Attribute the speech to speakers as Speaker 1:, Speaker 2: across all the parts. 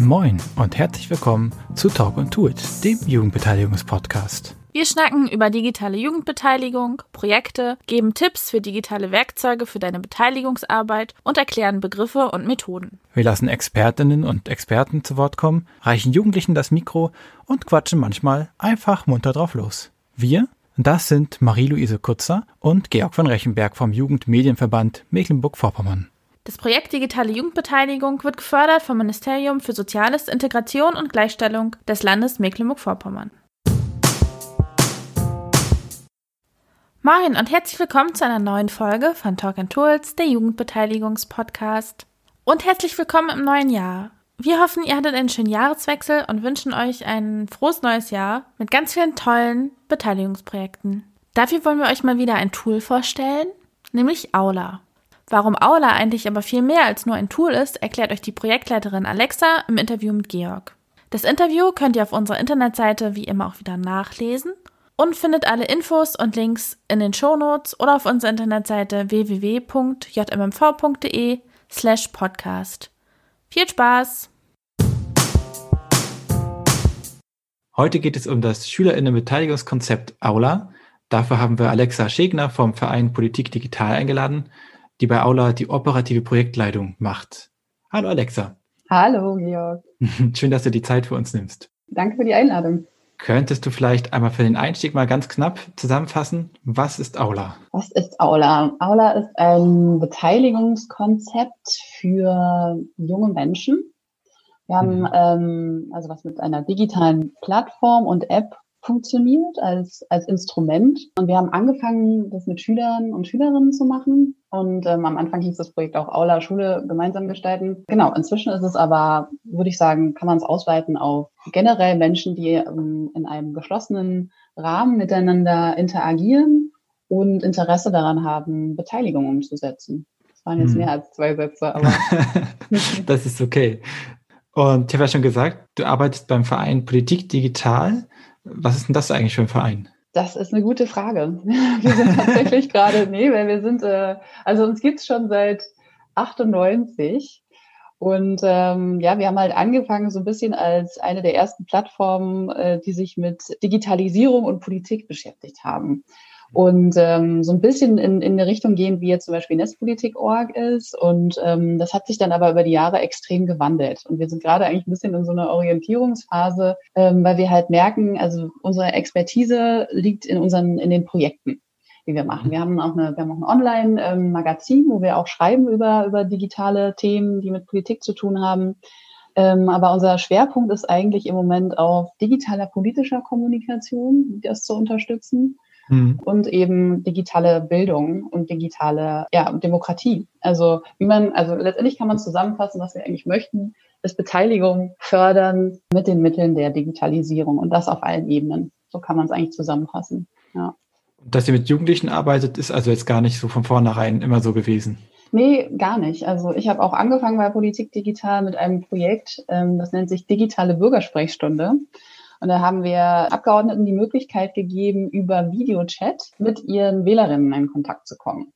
Speaker 1: Moin und herzlich willkommen zu Talk und Do It, dem Jugendbeteiligungspodcast.
Speaker 2: Wir schnacken über digitale Jugendbeteiligung, Projekte, geben Tipps für digitale Werkzeuge für deine Beteiligungsarbeit und erklären Begriffe und Methoden.
Speaker 1: Wir lassen Expertinnen und Experten zu Wort kommen, reichen Jugendlichen das Mikro und quatschen manchmal einfach munter drauf los. Wir, das sind Marie-Louise Kutzer und Georg von Rechenberg vom Jugendmedienverband Mecklenburg-Vorpommern.
Speaker 2: Das Projekt Digitale Jugendbeteiligung wird gefördert vom Ministerium für Soziales, Integration und Gleichstellung des Landes Mecklenburg-Vorpommern. Moin und herzlich willkommen zu einer neuen Folge von Talk and Tools, der Jugendbeteiligungspodcast. Und herzlich willkommen im neuen Jahr. Wir hoffen, ihr hattet einen schönen Jahreswechsel und wünschen euch ein frohes neues Jahr mit ganz vielen tollen Beteiligungsprojekten. Dafür wollen wir euch mal wieder ein Tool vorstellen, nämlich Aula. Warum Aula eigentlich aber viel mehr als nur ein Tool ist, erklärt euch die Projektleiterin Alexa im Interview mit Georg. Das Interview könnt ihr auf unserer Internetseite wie immer auch wieder nachlesen und findet alle Infos und Links in den Shownotes oder auf unserer Internetseite www.jmmv.de slash podcast. Viel Spaß!
Speaker 1: Heute geht es um das Schülerinnenbeteiligungskonzept Aula. Dafür haben wir Alexa Schegner vom Verein Politik Digital eingeladen die bei Aula die operative Projektleitung macht. Hallo Alexa.
Speaker 3: Hallo Georg.
Speaker 1: Schön, dass du die Zeit für uns nimmst.
Speaker 3: Danke für die Einladung.
Speaker 1: Könntest du vielleicht einmal für den Einstieg mal ganz knapp zusammenfassen, was ist Aula?
Speaker 3: Was ist Aula? Aula ist ein Beteiligungskonzept für junge Menschen. Wir haben mhm. ähm, also was mit einer digitalen Plattform und App funktioniert als, als Instrument. Und wir haben angefangen, das mit Schülern und Schülerinnen zu machen. Und ähm, am Anfang hieß das Projekt auch Aula Schule gemeinsam gestalten. Genau, inzwischen ist es aber, würde ich sagen, kann man es ausweiten auf generell Menschen, die ähm, in einem geschlossenen Rahmen miteinander interagieren und Interesse daran haben, Beteiligung umzusetzen. Das waren jetzt hm. mehr als zwei Sätze, aber.
Speaker 1: das ist okay. Und ich habe ja schon gesagt, du arbeitest beim Verein Politik Digital. Was ist denn das eigentlich für ein Verein?
Speaker 3: Das ist eine gute Frage. Wir sind tatsächlich gerade, nee, weil wir sind, äh, also uns gibt's schon seit 98. Und ähm, ja, wir haben halt angefangen so ein bisschen als eine der ersten Plattformen, äh, die sich mit Digitalisierung und Politik beschäftigt haben und ähm, so ein bisschen in, in eine Richtung gehen, wie jetzt zum Beispiel Netzpolitik.org ist. Und ähm, das hat sich dann aber über die Jahre extrem gewandelt. Und wir sind gerade eigentlich ein bisschen in so einer Orientierungsphase, ähm, weil wir halt merken, also unsere Expertise liegt in unseren, in den Projekten die wir machen. Wir haben auch eine, wir haben auch ein Online-Magazin, wo wir auch schreiben über, über digitale Themen, die mit Politik zu tun haben. Ähm, aber unser Schwerpunkt ist eigentlich im Moment auf digitaler politischer Kommunikation, das zu unterstützen mhm. und eben digitale Bildung und digitale ja, Demokratie. Also wie man, also letztendlich kann man zusammenfassen, was wir eigentlich möchten, ist Beteiligung fördern mit den Mitteln der Digitalisierung und das auf allen Ebenen. So kann man es eigentlich zusammenfassen. Ja.
Speaker 1: Dass ihr mit Jugendlichen arbeitet, ist also jetzt gar nicht so von vornherein immer so gewesen.
Speaker 3: Nee, gar nicht. Also ich habe auch angefangen bei Politik Digital mit einem Projekt, ähm, das nennt sich digitale Bürgersprechstunde. Und da haben wir Abgeordneten die Möglichkeit gegeben, über Videochat mit ihren Wählerinnen in Kontakt zu kommen.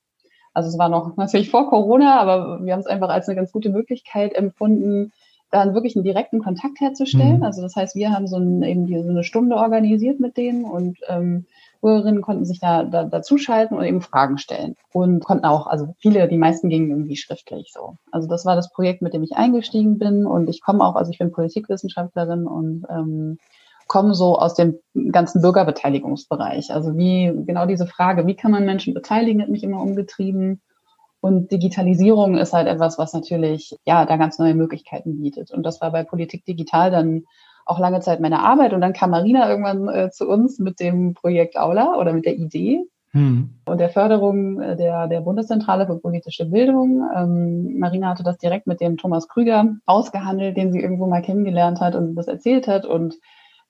Speaker 3: Also es war noch natürlich vor Corona, aber wir haben es einfach als eine ganz gute Möglichkeit empfunden, dann wirklich einen direkten Kontakt herzustellen. Mhm. Also das heißt, wir haben so, ein, eben die, so eine Stunde organisiert mit denen und ähm, Bürgerinnen konnten sich da, da dazuschalten und eben Fragen stellen und konnten auch, also viele, die meisten gingen irgendwie schriftlich so. Also das war das Projekt, mit dem ich eingestiegen bin und ich komme auch, also ich bin Politikwissenschaftlerin und ähm, komme so aus dem ganzen Bürgerbeteiligungsbereich. Also wie genau diese Frage, wie kann man Menschen beteiligen, hat mich immer umgetrieben. Und Digitalisierung ist halt etwas, was natürlich ja da ganz neue Möglichkeiten bietet. Und das war bei Politik Digital dann auch lange Zeit meine Arbeit. Und dann kam Marina irgendwann äh, zu uns mit dem Projekt Aula oder mit der Idee hm. und der Förderung äh, der, der Bundeszentrale für politische Bildung. Ähm, Marina hatte das direkt mit dem Thomas Krüger ausgehandelt, den sie irgendwo mal kennengelernt hat und das erzählt hat. Und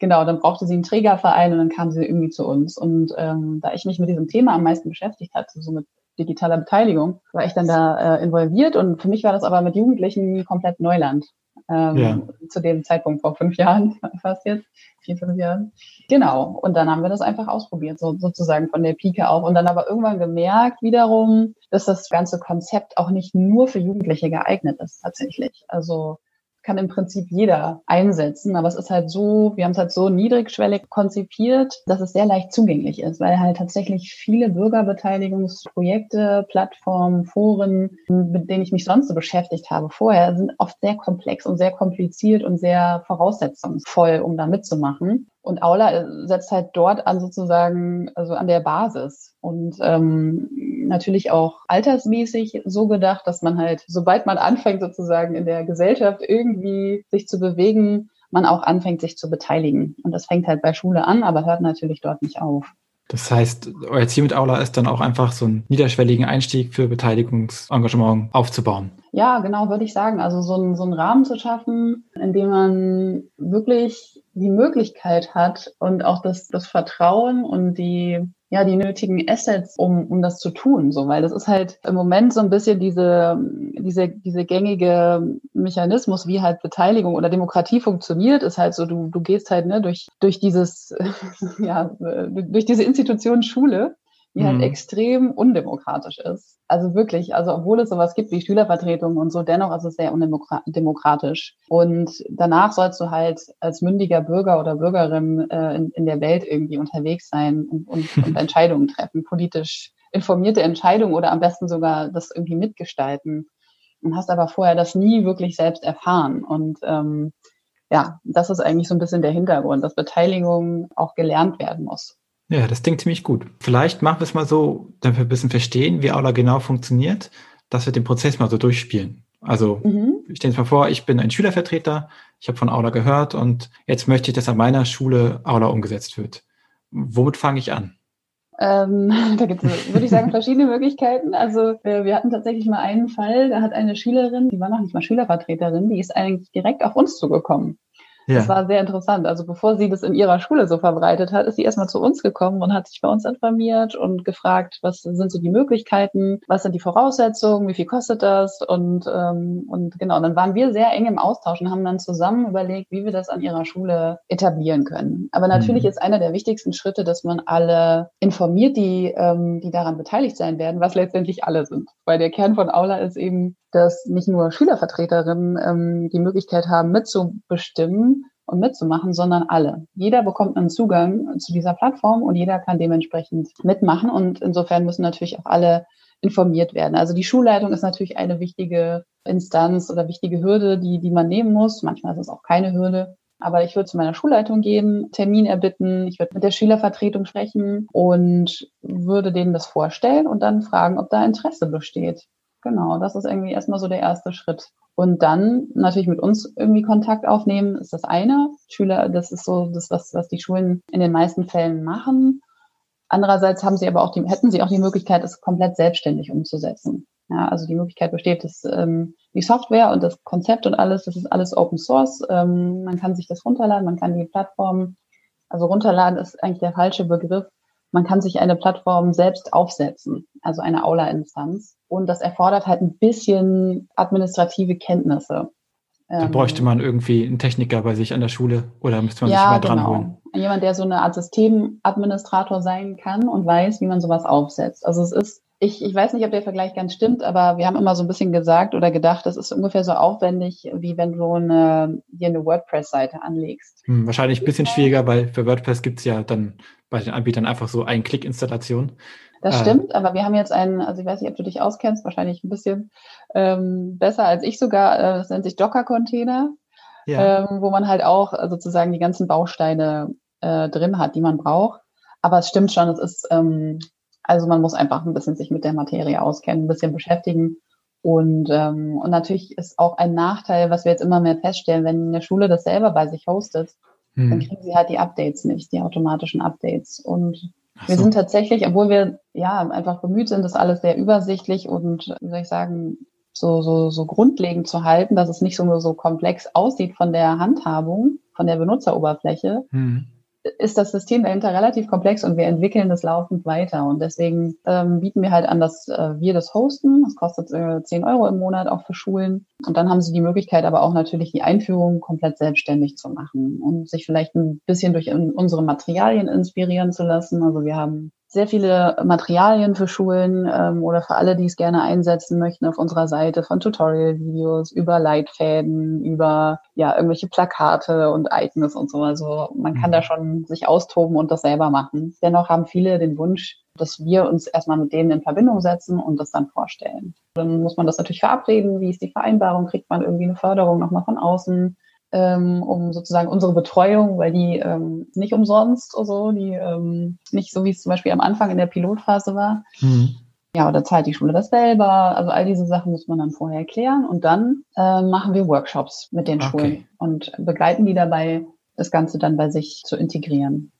Speaker 3: genau, dann brauchte sie einen Trägerverein und dann kam sie irgendwie zu uns. Und ähm, da ich mich mit diesem Thema am meisten beschäftigt hatte, so mit digitaler Beteiligung, war ich dann da äh, involviert und für mich war das aber mit Jugendlichen komplett Neuland. Ähm, ja. Zu dem Zeitpunkt vor fünf Jahren, fast jetzt, vier, fünf Jahren. Genau. Und dann haben wir das einfach ausprobiert, so, sozusagen von der Pike auf. Und dann aber irgendwann gemerkt wiederum, dass das ganze Konzept auch nicht nur für Jugendliche geeignet ist, tatsächlich. Also kann im Prinzip jeder einsetzen, aber es ist halt so, wir haben es halt so niedrigschwellig konzipiert, dass es sehr leicht zugänglich ist, weil halt tatsächlich viele Bürgerbeteiligungsprojekte, Plattformen, Foren, mit denen ich mich sonst so beschäftigt habe vorher, sind oft sehr komplex und sehr kompliziert und sehr voraussetzungsvoll, um da mitzumachen. Und Aula äh, setzt halt dort an sozusagen, also an der Basis und ähm, natürlich auch altersmäßig so gedacht, dass man halt, sobald man anfängt sozusagen in der Gesellschaft irgendwie sich zu bewegen, man auch anfängt, sich zu beteiligen. Und das fängt halt bei Schule an, aber hört natürlich dort nicht auf.
Speaker 1: Das heißt, euer Ziel mit Aula ist dann auch einfach so einen niederschwelligen Einstieg für Beteiligungsengagement aufzubauen.
Speaker 3: Ja, genau, würde ich sagen. Also so, ein, so einen Rahmen zu schaffen, in dem man wirklich die Möglichkeit hat und auch das, das Vertrauen und die, ja, die nötigen Assets, um, um das zu tun, so, weil das ist halt im Moment so ein bisschen diese, diese, diese gängige Mechanismus, wie halt Beteiligung oder Demokratie funktioniert, ist halt so, du, du gehst halt, ne, durch, durch dieses, ja, durch diese Institution Schule die halt mhm. halt extrem undemokratisch ist. Also wirklich, also obwohl es sowas gibt wie Schülervertretungen und so, dennoch ist es sehr undemokratisch. Und danach sollst du halt als mündiger Bürger oder Bürgerin äh, in, in der Welt irgendwie unterwegs sein und, und, und Entscheidungen treffen, politisch informierte Entscheidungen oder am besten sogar das irgendwie mitgestalten. Und hast aber vorher das nie wirklich selbst erfahren. Und ähm, ja, das ist eigentlich so ein bisschen der Hintergrund, dass Beteiligung auch gelernt werden muss.
Speaker 1: Ja, das klingt ziemlich gut. Vielleicht machen wir es mal so, damit wir ein bisschen verstehen, wie Aula genau funktioniert, dass wir den Prozess mal so durchspielen. Also mhm. ich stelle mir mal vor, ich bin ein Schülervertreter, ich habe von Aula gehört und jetzt möchte ich, dass an meiner Schule Aula umgesetzt wird. Womit fange ich an?
Speaker 3: Ähm, da gibt es, würde ich sagen, verschiedene Möglichkeiten. Also äh, wir hatten tatsächlich mal einen Fall, da hat eine Schülerin, die war noch nicht mal Schülervertreterin, die ist eigentlich direkt auf uns zugekommen. Ja. Das war sehr interessant. Also bevor sie das in ihrer Schule so verbreitet hat, ist sie erstmal zu uns gekommen und hat sich bei uns informiert und gefragt, was sind so die Möglichkeiten, was sind die Voraussetzungen, wie viel kostet das und ähm, und genau. Und dann waren wir sehr eng im Austausch und haben dann zusammen überlegt, wie wir das an ihrer Schule etablieren können. Aber natürlich mhm. ist einer der wichtigsten Schritte, dass man alle informiert, die ähm, die daran beteiligt sein werden, was letztendlich alle sind. Weil der Kern von Aula ist eben dass nicht nur Schülervertreterinnen ähm, die Möglichkeit haben, mitzubestimmen und mitzumachen, sondern alle. Jeder bekommt einen Zugang zu dieser Plattform und jeder kann dementsprechend mitmachen. Und insofern müssen natürlich auch alle informiert werden. Also die Schulleitung ist natürlich eine wichtige Instanz oder wichtige Hürde, die, die man nehmen muss. Manchmal ist es auch keine Hürde. Aber ich würde zu meiner Schulleitung gehen, Termin erbitten, ich würde mit der Schülervertretung sprechen und würde denen das vorstellen und dann fragen, ob da Interesse besteht. Genau, das ist irgendwie erstmal so der erste Schritt. Und dann natürlich mit uns irgendwie Kontakt aufnehmen, ist das eine. Schüler, das ist so das, was, was die Schulen in den meisten Fällen machen. Andererseits haben sie aber auch die, hätten sie auch die Möglichkeit, es komplett selbstständig umzusetzen. Ja, also die Möglichkeit besteht, dass ähm, die Software und das Konzept und alles, das ist alles Open Source. Ähm, man kann sich das runterladen, man kann die Plattform, also runterladen ist eigentlich der falsche Begriff. Man kann sich eine Plattform selbst aufsetzen, also eine Aula-Instanz. Und das erfordert halt ein bisschen administrative Kenntnisse.
Speaker 1: Da bräuchte ähm, man irgendwie einen Techniker bei sich an der Schule oder müsste man ja, sich mal dran genau. holen.
Speaker 3: Jemand, der so eine Art Systemadministrator sein kann und weiß, wie man sowas aufsetzt. Also es ist, ich, ich weiß nicht, ob der Vergleich ganz stimmt, aber wir haben immer so ein bisschen gesagt oder gedacht, das ist ungefähr so aufwendig, wie wenn du eine, hier eine WordPress-Seite anlegst.
Speaker 1: Hm, wahrscheinlich ein bisschen schwieriger, weil für WordPress gibt es ja dann bei den Anbietern einfach so ein Klick-Installation.
Speaker 3: Das äh, stimmt, aber wir haben jetzt einen, also ich weiß nicht, ob du dich auskennst, wahrscheinlich ein bisschen ähm, besser als ich sogar, äh, das nennt sich Docker-Container, ja. ähm, wo man halt auch äh, sozusagen die ganzen Bausteine äh, drin hat, die man braucht. Aber es stimmt schon, es ist, ähm, also man muss einfach ein bisschen sich mit der Materie auskennen, ein bisschen beschäftigen. Und, ähm, und natürlich ist auch ein Nachteil, was wir jetzt immer mehr feststellen, wenn eine Schule das selber bei sich hostet, hm. dann kriegen sie halt die Updates nicht, die automatischen Updates. Und wir sind tatsächlich, obwohl wir ja einfach bemüht sind, das alles sehr übersichtlich und, wie soll ich sagen, so, so, so grundlegend zu halten, dass es nicht so, so komplex aussieht von der Handhabung, von der Benutzeroberfläche, mhm ist das System dahinter relativ komplex und wir entwickeln das laufend weiter. Und deswegen ähm, bieten wir halt an, dass äh, wir das hosten. Das kostet äh, 10 Euro im Monat auch für Schulen. Und dann haben sie die Möglichkeit, aber auch natürlich die Einführung komplett selbstständig zu machen und sich vielleicht ein bisschen durch unsere Materialien inspirieren zu lassen. Also wir haben sehr viele Materialien für Schulen ähm, oder für alle, die es gerne einsetzen möchten auf unserer Seite, von Tutorial-Videos über Leitfäden, über ja irgendwelche Plakate und Icons und so. Also man kann mhm. da schon sich austoben und das selber machen. Dennoch haben viele den Wunsch, dass wir uns erstmal mit denen in Verbindung setzen und das dann vorstellen. Dann muss man das natürlich verabreden. Wie ist die Vereinbarung? Kriegt man irgendwie eine Förderung nochmal von außen? Ähm, um sozusagen unsere Betreuung, weil die ähm, nicht umsonst oder so, die ähm, nicht so wie es zum Beispiel am Anfang in der Pilotphase war. Mhm. Ja, oder zahlt die Schule das selber? Also all diese Sachen muss man dann vorher erklären und dann äh, machen wir Workshops mit den okay. Schulen und begleiten die dabei, das Ganze dann bei sich zu integrieren.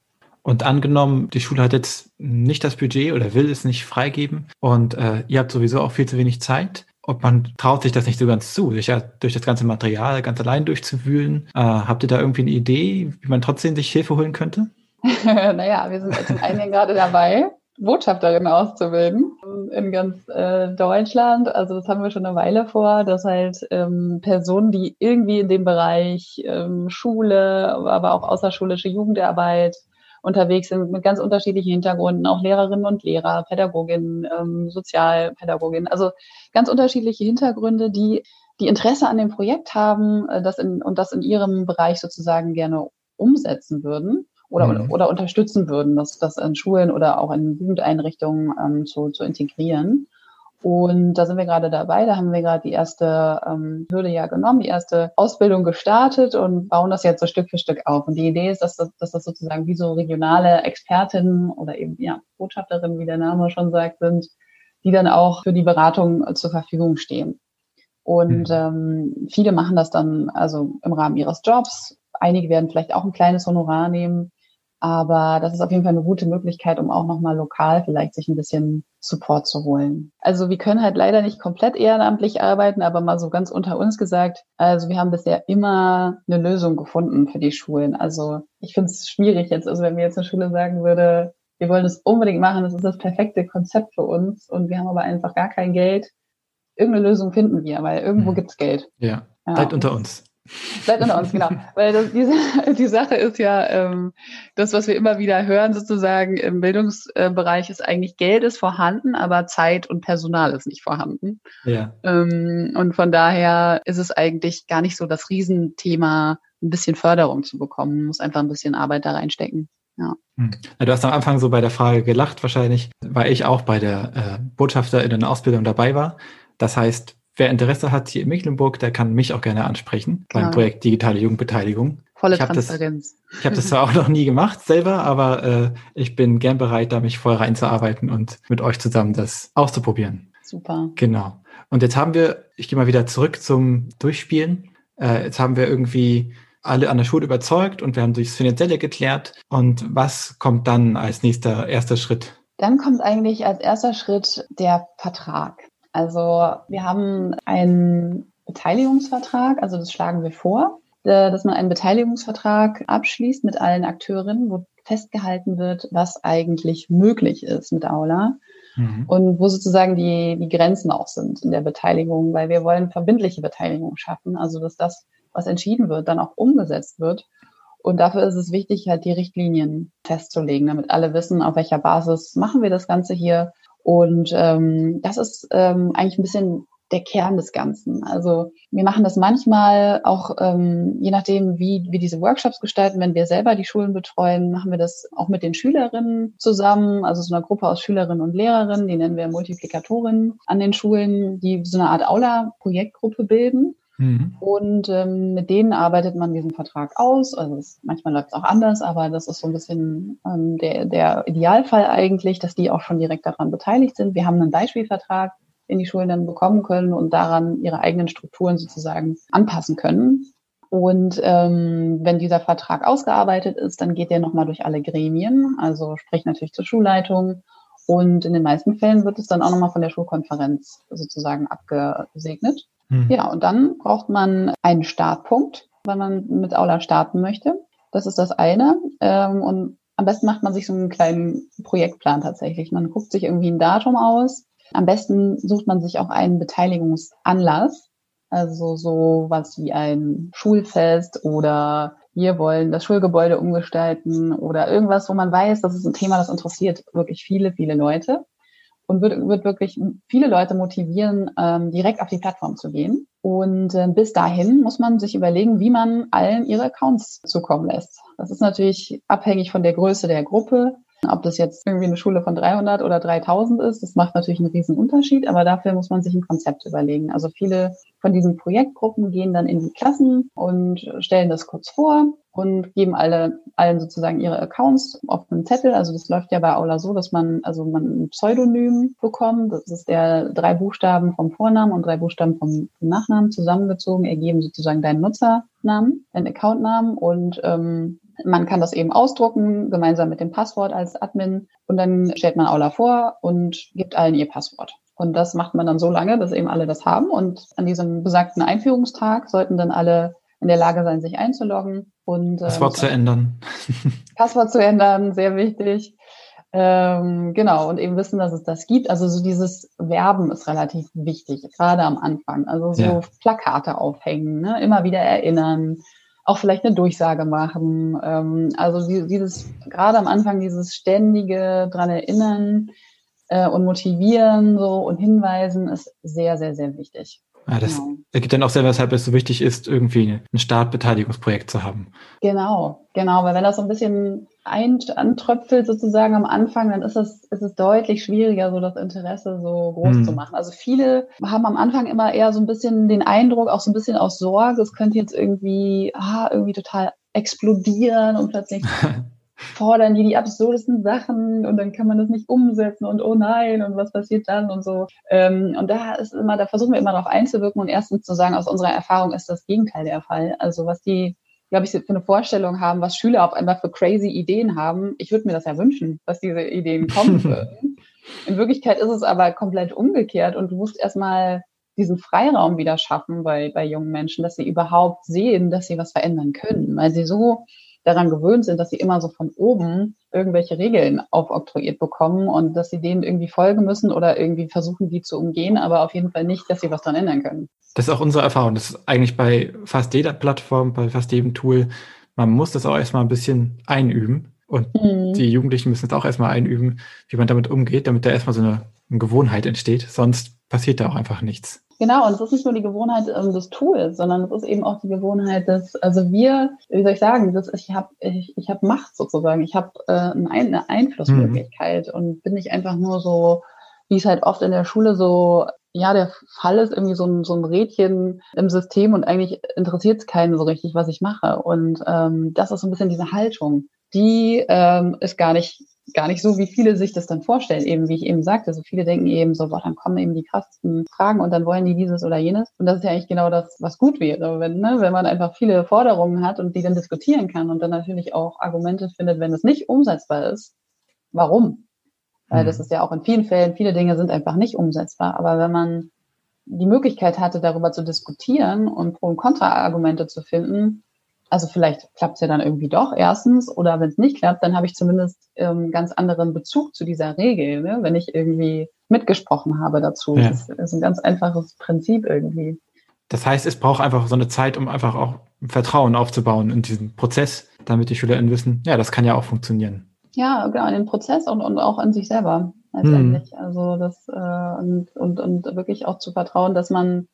Speaker 1: Und angenommen, die Schule hat jetzt nicht das Budget oder will es nicht freigeben und äh, ihr habt sowieso auch viel zu wenig Zeit ob man traut sich das nicht so ganz zu, sich ja durch das ganze Material ganz allein durchzuwühlen. Äh, habt ihr da irgendwie eine Idee, wie man trotzdem sich Hilfe holen könnte?
Speaker 3: naja, wir sind zum einen gerade dabei, Botschafterinnen auszubilden in ganz äh, Deutschland. Also das haben wir schon eine Weile vor, dass halt ähm, Personen, die irgendwie in dem Bereich ähm, Schule, aber auch außerschulische Jugendarbeit, unterwegs sind mit ganz unterschiedlichen Hintergründen, auch Lehrerinnen und Lehrer, Pädagoginnen, ähm, Sozialpädagoginnen, also ganz unterschiedliche Hintergründe, die die Interesse an dem Projekt haben äh, das in, und das in ihrem Bereich sozusagen gerne umsetzen würden oder, mhm. oder unterstützen würden, das, das in Schulen oder auch in Jugendeinrichtungen ähm, zu, zu integrieren. Und da sind wir gerade dabei. Da haben wir gerade die erste ähm, Hürde ja genommen, die erste Ausbildung gestartet und bauen das jetzt so Stück für Stück auf. Und die Idee ist, dass das, dass das sozusagen wie so regionale Expertinnen oder eben ja Botschafterinnen, wie der Name schon sagt, sind, die dann auch für die Beratung zur Verfügung stehen. Und mhm. ähm, viele machen das dann also im Rahmen ihres Jobs. Einige werden vielleicht auch ein kleines Honorar nehmen. Aber das ist auf jeden Fall eine gute Möglichkeit, um auch nochmal lokal vielleicht sich ein bisschen Support zu holen. Also wir können halt leider nicht komplett ehrenamtlich arbeiten, aber mal so ganz unter uns gesagt, also wir haben bisher immer eine Lösung gefunden für die Schulen. Also ich finde es schwierig jetzt, also wenn mir jetzt eine Schule sagen würde, wir wollen das unbedingt machen, das ist das perfekte Konzept für uns und wir haben aber einfach gar kein Geld. Irgendeine Lösung finden wir, weil irgendwo mhm. gibt's Geld.
Speaker 1: Ja, ja. bleibt unter uns.
Speaker 3: Bleibt unter uns, genau. Weil das, die, die Sache ist ja, ähm, das, was wir immer wieder hören, sozusagen im Bildungsbereich, ist eigentlich Geld ist vorhanden, aber Zeit und Personal ist nicht vorhanden. Ja. Ähm, und von daher ist es eigentlich gar nicht so das Riesenthema, ein bisschen Förderung zu bekommen. Man muss einfach ein bisschen Arbeit da reinstecken. Ja.
Speaker 1: Hm. Du hast am Anfang so bei der Frage gelacht, wahrscheinlich, weil ich auch bei der äh, Botschafterinnen Ausbildung dabei war. Das heißt, wer Interesse hat hier in Mecklenburg, der kann mich auch gerne ansprechen beim genau. Projekt Digitale Jugendbeteiligung.
Speaker 3: Volle ich Transparenz.
Speaker 1: Das, ich habe das zwar auch noch nie gemacht selber, aber äh, ich bin gern bereit, da mich voll reinzuarbeiten und mit euch zusammen das auszuprobieren.
Speaker 3: Super.
Speaker 1: Genau. Und jetzt haben wir, ich gehe mal wieder zurück zum Durchspielen. Äh, jetzt haben wir irgendwie alle an der Schule überzeugt und wir haben durchs Finanzielle geklärt. Und was kommt dann als nächster erster Schritt?
Speaker 3: Dann kommt eigentlich als erster Schritt der Vertrag. Also wir haben einen Beteiligungsvertrag, also das schlagen wir vor, äh, dass man einen Beteiligungsvertrag abschließt mit allen Akteurinnen, wo festgehalten wird, was eigentlich möglich ist mit Aula mhm. und wo sozusagen die, die Grenzen auch sind in der Beteiligung, weil wir wollen verbindliche Beteiligung schaffen, also dass das, was entschieden wird, dann auch umgesetzt wird. Und dafür ist es wichtig, halt die Richtlinien festzulegen, damit alle wissen, auf welcher Basis machen wir das Ganze hier und ähm, das ist ähm, eigentlich ein bisschen der Kern des Ganzen. Also wir machen das manchmal auch, ähm, je nachdem, wie wir diese Workshops gestalten, wenn wir selber die Schulen betreuen, machen wir das auch mit den Schülerinnen zusammen, also so einer Gruppe aus Schülerinnen und Lehrerinnen, die nennen wir Multiplikatorinnen an den Schulen, die so eine Art Aula-Projektgruppe bilden. Mhm. Und ähm, mit denen arbeitet man diesen Vertrag aus. Also es, manchmal läuft es auch anders, aber das ist so ein bisschen ähm, der, der Idealfall eigentlich, dass die auch schon direkt daran beteiligt sind. Wir haben einen Beispielvertrag, den die Schulen dann bekommen können und daran ihre eigenen Strukturen sozusagen anpassen können. Und ähm, wenn dieser Vertrag ausgearbeitet ist, dann geht der nochmal durch alle Gremien, also sprich natürlich zur Schulleitung. Und in den meisten Fällen wird es dann auch nochmal von der Schulkonferenz sozusagen abgesegnet. Mhm. Ja, und dann braucht man einen Startpunkt, wenn man mit Aula starten möchte. Das ist das eine. Ähm, und am besten macht man sich so einen kleinen Projektplan tatsächlich. Man guckt sich irgendwie ein Datum aus. Am besten sucht man sich auch einen Beteiligungsanlass. Also so was wie ein Schulfest oder wir wollen das Schulgebäude umgestalten oder irgendwas, wo man weiß, das ist ein Thema, das interessiert wirklich viele, viele Leute und wird, wird wirklich viele Leute motivieren, ähm, direkt auf die Plattform zu gehen. Und äh, bis dahin muss man sich überlegen, wie man allen ihre Accounts zukommen lässt. Das ist natürlich abhängig von der Größe der Gruppe. Ob das jetzt irgendwie eine Schule von 300 oder 3000 ist, das macht natürlich einen riesen Unterschied, aber dafür muss man sich ein Konzept überlegen. Also viele von diesen Projektgruppen gehen dann in die Klassen und stellen das kurz vor und geben alle, allen sozusagen ihre Accounts auf einen Zettel. Also das läuft ja bei Aula so, dass man, also man ein Pseudonym bekommt. Das ist der drei Buchstaben vom Vornamen und drei Buchstaben vom, Nachnamen zusammengezogen, ergeben sozusagen deinen Nutzernamen, deinen Accountnamen und ähm, man kann das eben ausdrucken, gemeinsam mit dem Passwort als Admin. Und dann stellt man Aula vor und gibt allen ihr Passwort. Und das macht man dann so lange, dass eben alle das haben. Und an diesem besagten Einführungstag sollten dann alle in der Lage sein, sich einzuloggen und
Speaker 1: äh, Passwort zu ändern.
Speaker 3: Passwort zu ändern, sehr wichtig. Ähm, genau, und eben wissen, dass es das gibt. Also so dieses Werben ist relativ wichtig, gerade am Anfang. Also so ja. Plakate aufhängen, ne? immer wieder erinnern, auch vielleicht eine Durchsage machen. Ähm, also dieses, gerade am Anfang dieses ständige dran erinnern äh, und motivieren so und hinweisen ist sehr, sehr, sehr wichtig.
Speaker 1: Ja, das genau. ergibt dann auch sehr, weshalb es so wichtig ist, irgendwie ein Startbeteiligungsprojekt zu haben.
Speaker 3: Genau, genau, weil wenn das so ein bisschen ein, antröpfelt sozusagen am Anfang, dann ist es, ist es deutlich schwieriger, so das Interesse so groß hm. zu machen. Also viele haben am Anfang immer eher so ein bisschen den Eindruck, auch so ein bisschen aus Sorge, es könnte jetzt irgendwie, ah, irgendwie total explodieren und plötzlich fordern die die absurdesten Sachen und dann kann man das nicht umsetzen und oh nein und was passiert dann und so. Ähm, und da ist immer, da versuchen wir immer darauf einzuwirken und erstens zu sagen, aus unserer Erfahrung ist das Gegenteil der Fall. Also was die glaube ich, für eine Vorstellung haben, was Schüler auf einmal für crazy Ideen haben. Ich würde mir das ja wünschen, dass diese Ideen kommen würden. In Wirklichkeit ist es aber komplett umgekehrt und du musst erstmal diesen Freiraum wieder schaffen bei, bei jungen Menschen, dass sie überhaupt sehen, dass sie was verändern können, weil sie so daran gewöhnt sind, dass sie immer so von oben irgendwelche Regeln aufoktroyiert bekommen und dass sie denen irgendwie folgen müssen oder irgendwie versuchen, die zu umgehen, aber auf jeden Fall nicht, dass sie was dran ändern können.
Speaker 1: Das ist auch unsere Erfahrung. Das ist eigentlich bei fast jeder Plattform, bei fast jedem Tool. Man muss das auch erstmal ein bisschen einüben. Und mhm. die Jugendlichen müssen es auch erstmal einüben, wie man damit umgeht, damit da erstmal so eine, eine Gewohnheit entsteht. Sonst passiert da auch einfach nichts.
Speaker 3: Genau, und es ist nicht nur die Gewohnheit ähm, des Tools, sondern es ist eben auch die Gewohnheit des, also wir, wie soll ich sagen, das, ich habe ich, ich hab Macht sozusagen, ich habe äh, eine Einflussmöglichkeit mhm. und bin nicht einfach nur so, wie es halt oft in der Schule so, ja, der Fall ist irgendwie so ein, so ein Rädchen im System und eigentlich interessiert es keinen so richtig, was ich mache. Und ähm, das ist so ein bisschen diese Haltung. Die ähm, ist gar nicht gar nicht so, wie viele sich das dann vorstellen, eben wie ich eben sagte. So viele denken eben so, boah, dann kommen eben die krassesten Fragen und dann wollen die dieses oder jenes. Und das ist ja eigentlich genau das, was gut wäre, wenn, ne, wenn man einfach viele Forderungen hat und die dann diskutieren kann und dann natürlich auch Argumente findet, wenn es nicht umsetzbar ist. Warum? Weil das mhm. ist ja auch in vielen Fällen, viele Dinge sind einfach nicht umsetzbar. Aber wenn man die Möglichkeit hatte, darüber zu diskutieren und Pro- und Kontra-Argumente zu finden, also vielleicht klappt es ja dann irgendwie doch erstens oder wenn es nicht klappt, dann habe ich zumindest ähm, ganz anderen Bezug zu dieser Regel, ne? wenn ich irgendwie mitgesprochen habe dazu. Ja. Das ist ein ganz einfaches Prinzip irgendwie.
Speaker 1: Das heißt, es braucht einfach so eine Zeit, um einfach auch Vertrauen aufzubauen in diesen Prozess, damit die SchülerInnen wissen, ja, das kann ja auch funktionieren.
Speaker 3: Ja, genau, in den Prozess und, und auch an sich selber letztendlich. Hm. Also das äh, und, und, und wirklich auch zu vertrauen, dass man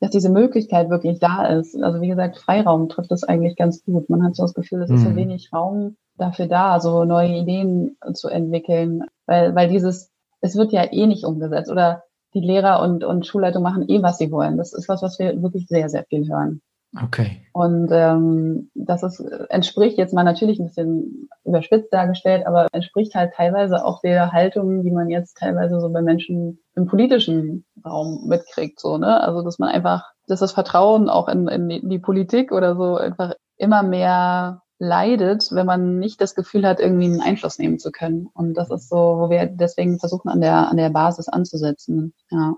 Speaker 3: dass diese Möglichkeit wirklich da ist. Also wie gesagt, Freiraum trifft das eigentlich ganz gut. Man hat so das Gefühl, es ist so mhm. wenig Raum dafür da, so neue Ideen zu entwickeln, weil, weil dieses, es wird ja eh nicht umgesetzt oder die Lehrer und, und Schulleitung machen eh, was sie wollen. Das ist was, was wir wirklich sehr, sehr viel hören.
Speaker 1: Okay.
Speaker 3: Und ähm, das ist, entspricht jetzt mal natürlich ein bisschen überspitzt dargestellt, aber entspricht halt teilweise auch der Haltung, die man jetzt teilweise so bei Menschen im politischen Raum mitkriegt. So, ne? Also dass man einfach, dass das Vertrauen auch in, in die Politik oder so einfach immer mehr leidet, wenn man nicht das Gefühl hat, irgendwie einen Einfluss nehmen zu können. Und das ist so, wo wir deswegen versuchen, an der, an der Basis anzusetzen. Ja.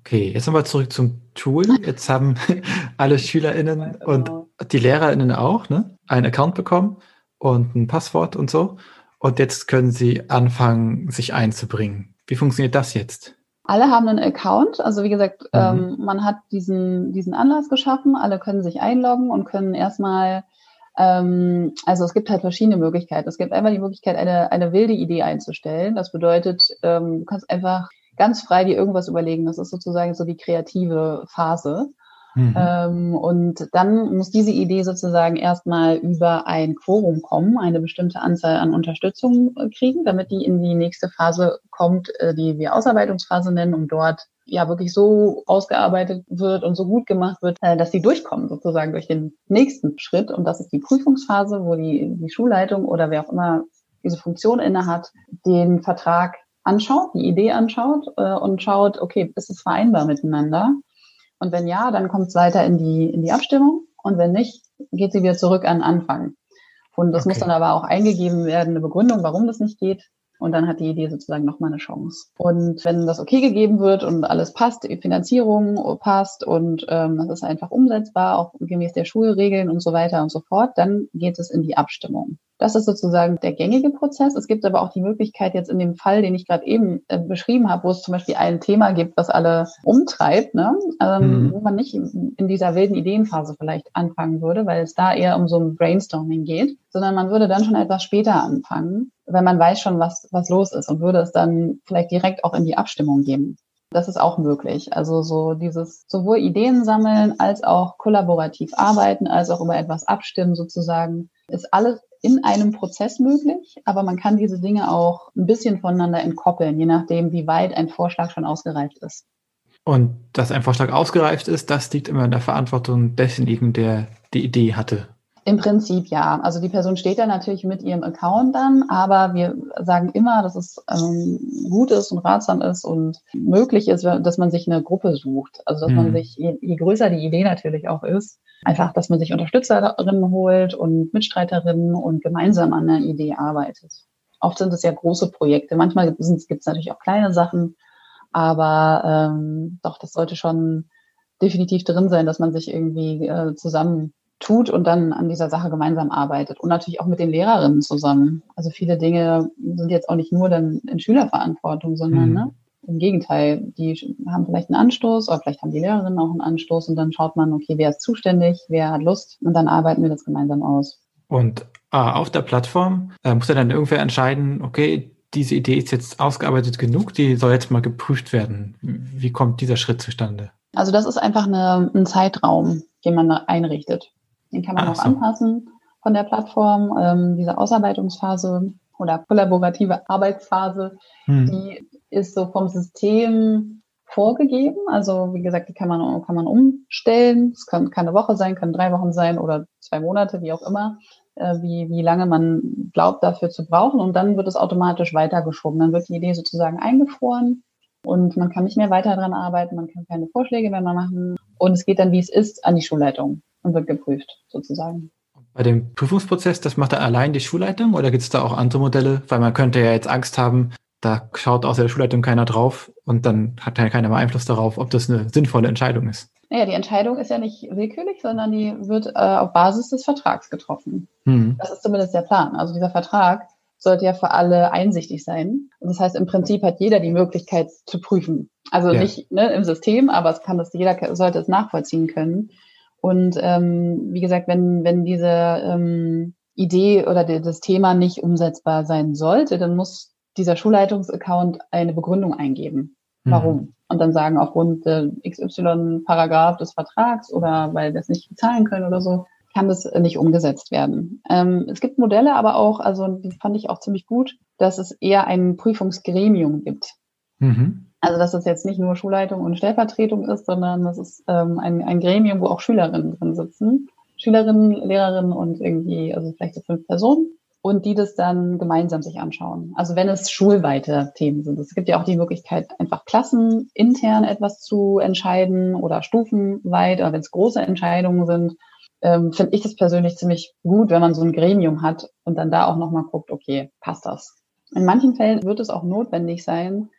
Speaker 1: Okay, jetzt nochmal zurück zum Tool. Jetzt haben alle SchülerInnen und die LehrerInnen auch ne, einen Account bekommen und ein Passwort und so. Und jetzt können sie anfangen, sich einzubringen. Wie funktioniert das jetzt?
Speaker 3: Alle haben einen Account. Also wie gesagt, mhm. ähm, man hat diesen, diesen Anlass geschaffen. Alle können sich einloggen und können erstmal Ähm, also es gibt halt verschiedene Möglichkeiten. Es gibt einmal die Möglichkeit, eine, eine wilde Idee einzustellen. Das bedeutet, ähm, du kannst einfach ganz frei dir irgendwas überlegen. Das ist sozusagen so die kreative Phase. Mhm. Ähm, und dann muss diese Idee sozusagen erstmal über ein Quorum kommen, eine bestimmte Anzahl an Unterstützung äh, kriegen, damit die in die nächste Phase kommt, äh, die wir Ausarbeitungsphase nennen, um dort ja wirklich so ausgearbeitet wird und so gut gemacht wird, äh, dass sie durchkommen sozusagen durch den nächsten Schritt. Und das ist die Prüfungsphase, wo die, die Schulleitung oder wer auch immer diese Funktion innehat, den Vertrag anschaut, die Idee anschaut äh, und schaut, okay, ist es vereinbar miteinander? Und wenn ja, dann kommt es weiter in die, in die Abstimmung. Und wenn nicht, geht sie wieder zurück an Anfang. Und das okay. muss dann aber auch eingegeben werden, eine Begründung, warum das nicht geht. Und dann hat die Idee sozusagen nochmal eine Chance. Und wenn das okay gegeben wird und alles passt, die Finanzierung passt und ähm, das ist einfach umsetzbar, auch gemäß der Schulregeln und so weiter und so fort, dann geht es in die Abstimmung. Das ist sozusagen der gängige Prozess. Es gibt aber auch die Möglichkeit jetzt in dem Fall, den ich gerade eben äh, beschrieben habe, wo es zum Beispiel ein Thema gibt, was alle umtreibt, ne? ähm, mhm. wo man nicht in dieser wilden Ideenphase vielleicht anfangen würde, weil es da eher um so ein Brainstorming geht, sondern man würde dann schon etwas später anfangen, wenn man weiß schon, was, was los ist und würde es dann vielleicht direkt auch in die Abstimmung geben. Das ist auch möglich. Also so dieses sowohl Ideen sammeln als auch kollaborativ arbeiten, als auch über etwas abstimmen sozusagen, ist alles in einem Prozess möglich, aber man kann diese Dinge auch ein bisschen voneinander entkoppeln, je nachdem, wie weit ein Vorschlag schon ausgereift ist.
Speaker 1: Und dass ein Vorschlag ausgereift ist, das liegt immer in der Verantwortung desjenigen, der die Idee hatte.
Speaker 3: Im Prinzip ja. Also die Person steht da natürlich mit ihrem Account dann, aber wir sagen immer, dass es ähm, gut ist und ratsam ist und möglich ist, dass man sich eine Gruppe sucht. Also dass mhm. man sich, je, je größer die Idee natürlich auch ist, Einfach, dass man sich Unterstützerinnen holt und Mitstreiterinnen und gemeinsam an der Idee arbeitet. Oft sind es ja große Projekte. Manchmal gibt es natürlich auch kleine Sachen, aber ähm, doch, das sollte schon definitiv drin sein, dass man sich irgendwie äh, zusammen tut und dann an dieser Sache gemeinsam arbeitet und natürlich auch mit den Lehrerinnen zusammen. Also viele Dinge sind jetzt auch nicht nur dann in Schülerverantwortung, sondern mhm. ne, im Gegenteil, die haben vielleicht einen Anstoß oder vielleicht haben die Lehrerinnen auch einen Anstoß und dann schaut man, okay, wer ist zuständig, wer hat Lust und dann arbeiten wir das gemeinsam aus.
Speaker 1: Und äh, auf der Plattform äh, muss er dann irgendwer entscheiden, okay, diese Idee ist jetzt ausgearbeitet genug, die soll jetzt mal geprüft werden. Wie kommt dieser Schritt zustande?
Speaker 3: Also das ist einfach eine, ein Zeitraum, den man einrichtet. Den kann man Ach auch so. anpassen von der Plattform. Ähm, diese Ausarbeitungsphase oder kollaborative Arbeitsphase, hm. die ist so vom System vorgegeben. Also wie gesagt, die kann man, kann man umstellen. Es kann, kann eine Woche sein, können drei Wochen sein oder zwei Monate, wie auch immer, äh, wie, wie lange man glaubt, dafür zu brauchen. Und dann wird es automatisch weitergeschoben. Dann wird die Idee sozusagen eingefroren und man kann nicht mehr weiter dran arbeiten, man kann keine Vorschläge mehr machen. Und es geht dann, wie es ist, an die Schulleitung und wird geprüft, sozusagen.
Speaker 1: Bei dem Prüfungsprozess, das macht er allein die Schulleitung oder gibt es da auch andere Modelle? Weil man könnte ja jetzt Angst haben, da schaut außer der Schulleitung keiner drauf und dann hat ja keiner mehr Einfluss darauf, ob das eine sinnvolle Entscheidung ist.
Speaker 3: Naja, die Entscheidung ist ja nicht willkürlich, sondern die wird äh, auf Basis des Vertrags getroffen. Hm. Das ist zumindest der Plan. Also dieser Vertrag sollte ja für alle einsichtig sein. Und das heißt, im Prinzip hat jeder die Möglichkeit zu prüfen. Also ja. nicht ne, im System, aber es kann das jeder sollte es nachvollziehen können. Und ähm, wie gesagt, wenn wenn diese ähm, Idee oder das Thema nicht umsetzbar sein sollte, dann muss dieser Schulleitungsaccount eine Begründung eingeben. Mhm. Warum? Mhm. Und dann sagen, aufgrund der XY-Paragraph des Vertrags oder weil wir es nicht bezahlen können oder so, kann das nicht umgesetzt werden. Ähm, es gibt Modelle, aber auch, also die fand ich auch ziemlich gut, dass es eher ein Prüfungsgremium gibt. Mhm. Also dass es jetzt nicht nur Schulleitung und Stellvertretung ist, sondern das ist ähm, ein, ein Gremium, wo auch Schülerinnen drin sitzen. Schülerinnen, Lehrerinnen und irgendwie, also vielleicht so fünf Personen und die das dann gemeinsam sich anschauen. Also wenn es schulweite Themen sind. Es gibt ja auch die Möglichkeit, einfach klassenintern etwas zu entscheiden oder stufenweit, oder wenn es große Entscheidungen sind, ähm, finde ich das persönlich ziemlich gut, wenn man so ein Gremium hat und dann da auch nochmal guckt, okay, passt das? In manchen Fällen wird es auch notwendig sein,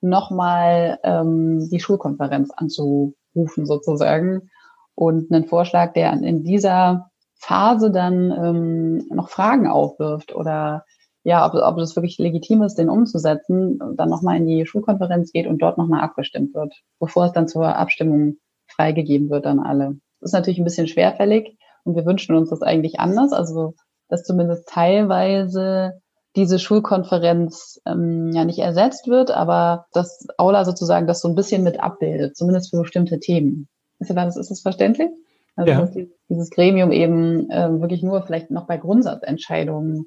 Speaker 3: nochmal ähm, die Schulkonferenz anzurufen sozusagen und einen Vorschlag, der in dieser Phase dann ähm, noch Fragen aufwirft oder ja, ob, ob es wirklich legitim ist, den umzusetzen, dann nochmal in die Schulkonferenz geht und dort nochmal abgestimmt wird, bevor es dann zur Abstimmung freigegeben wird an alle. Das ist natürlich ein bisschen schwerfällig Und wir wünschen uns das eigentlich anders, also dass zumindest teilweise diese Schulkonferenz ähm, ja nicht ersetzt wird, aber dass Aula sozusagen das so ein bisschen mit abbildet, zumindest für bestimmte Themen. Ist das, ist das verständlich? Also ja. dass dieses Gremium eben ähm, wirklich nur vielleicht noch bei Grundsatzentscheidungen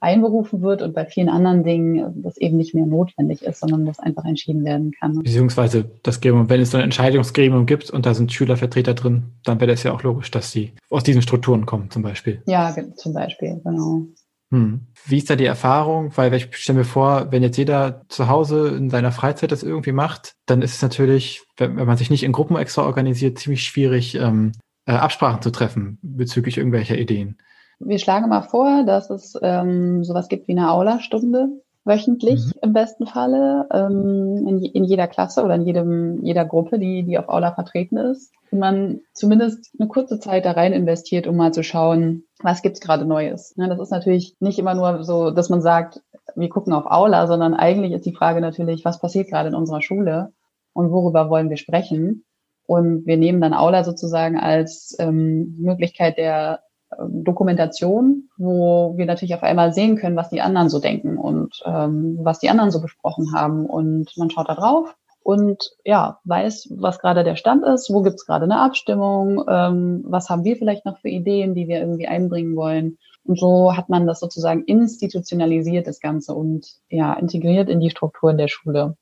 Speaker 3: einberufen wird und bei vielen anderen Dingen das eben nicht mehr notwendig ist, sondern das einfach entschieden werden kann.
Speaker 1: Beziehungsweise das Gremium, wenn es so ein Entscheidungsgremium gibt und da sind Schülervertreter drin, dann wäre das ja auch logisch, dass sie aus diesen Strukturen kommen, zum Beispiel.
Speaker 3: Ja, zum Beispiel, genau.
Speaker 1: Hm. Wie ist da die Erfahrung? Weil ich stelle mir vor, wenn jetzt jeder zu Hause in seiner Freizeit das irgendwie macht, dann ist es natürlich, wenn, wenn man sich nicht in Gruppen extra organisiert, ziemlich schwierig, ähm, äh, Absprachen zu treffen bezüglich irgendwelcher Ideen.
Speaker 3: Wir schlagen mal vor, dass es ähm, sowas gibt wie eine Aula-Stunde wöchentlich mhm. im besten Falle ähm, in, in, jeder Klasse oder in jedem, jeder Gruppe, die, die auf Aula vertreten ist. Und man zumindest eine kurze Zeit da rein investiert, um mal zu schauen, was gibt's gerade Neues. Ja, das ist natürlich nicht immer nur so, dass man sagt, wir gucken auf Aula, sondern eigentlich ist die Frage natürlich, was passiert gerade in unserer Schule und worüber wollen wir sprechen? Und wir nehmen dann Aula sozusagen als ähm, Möglichkeit der Dokumentation, wo wir natürlich auf einmal sehen können, was die anderen so denken und ähm, was die anderen so besprochen haben. Und man schaut da drauf und ja, weiß, was gerade der Stand ist, wo gibt's gerade eine Abstimmung, ähm, was haben wir vielleicht noch für Ideen, die wir irgendwie einbringen wollen. Und so hat man das sozusagen institutionalisiert, das Ganze, und ja, integriert in die Strukturen der Schule.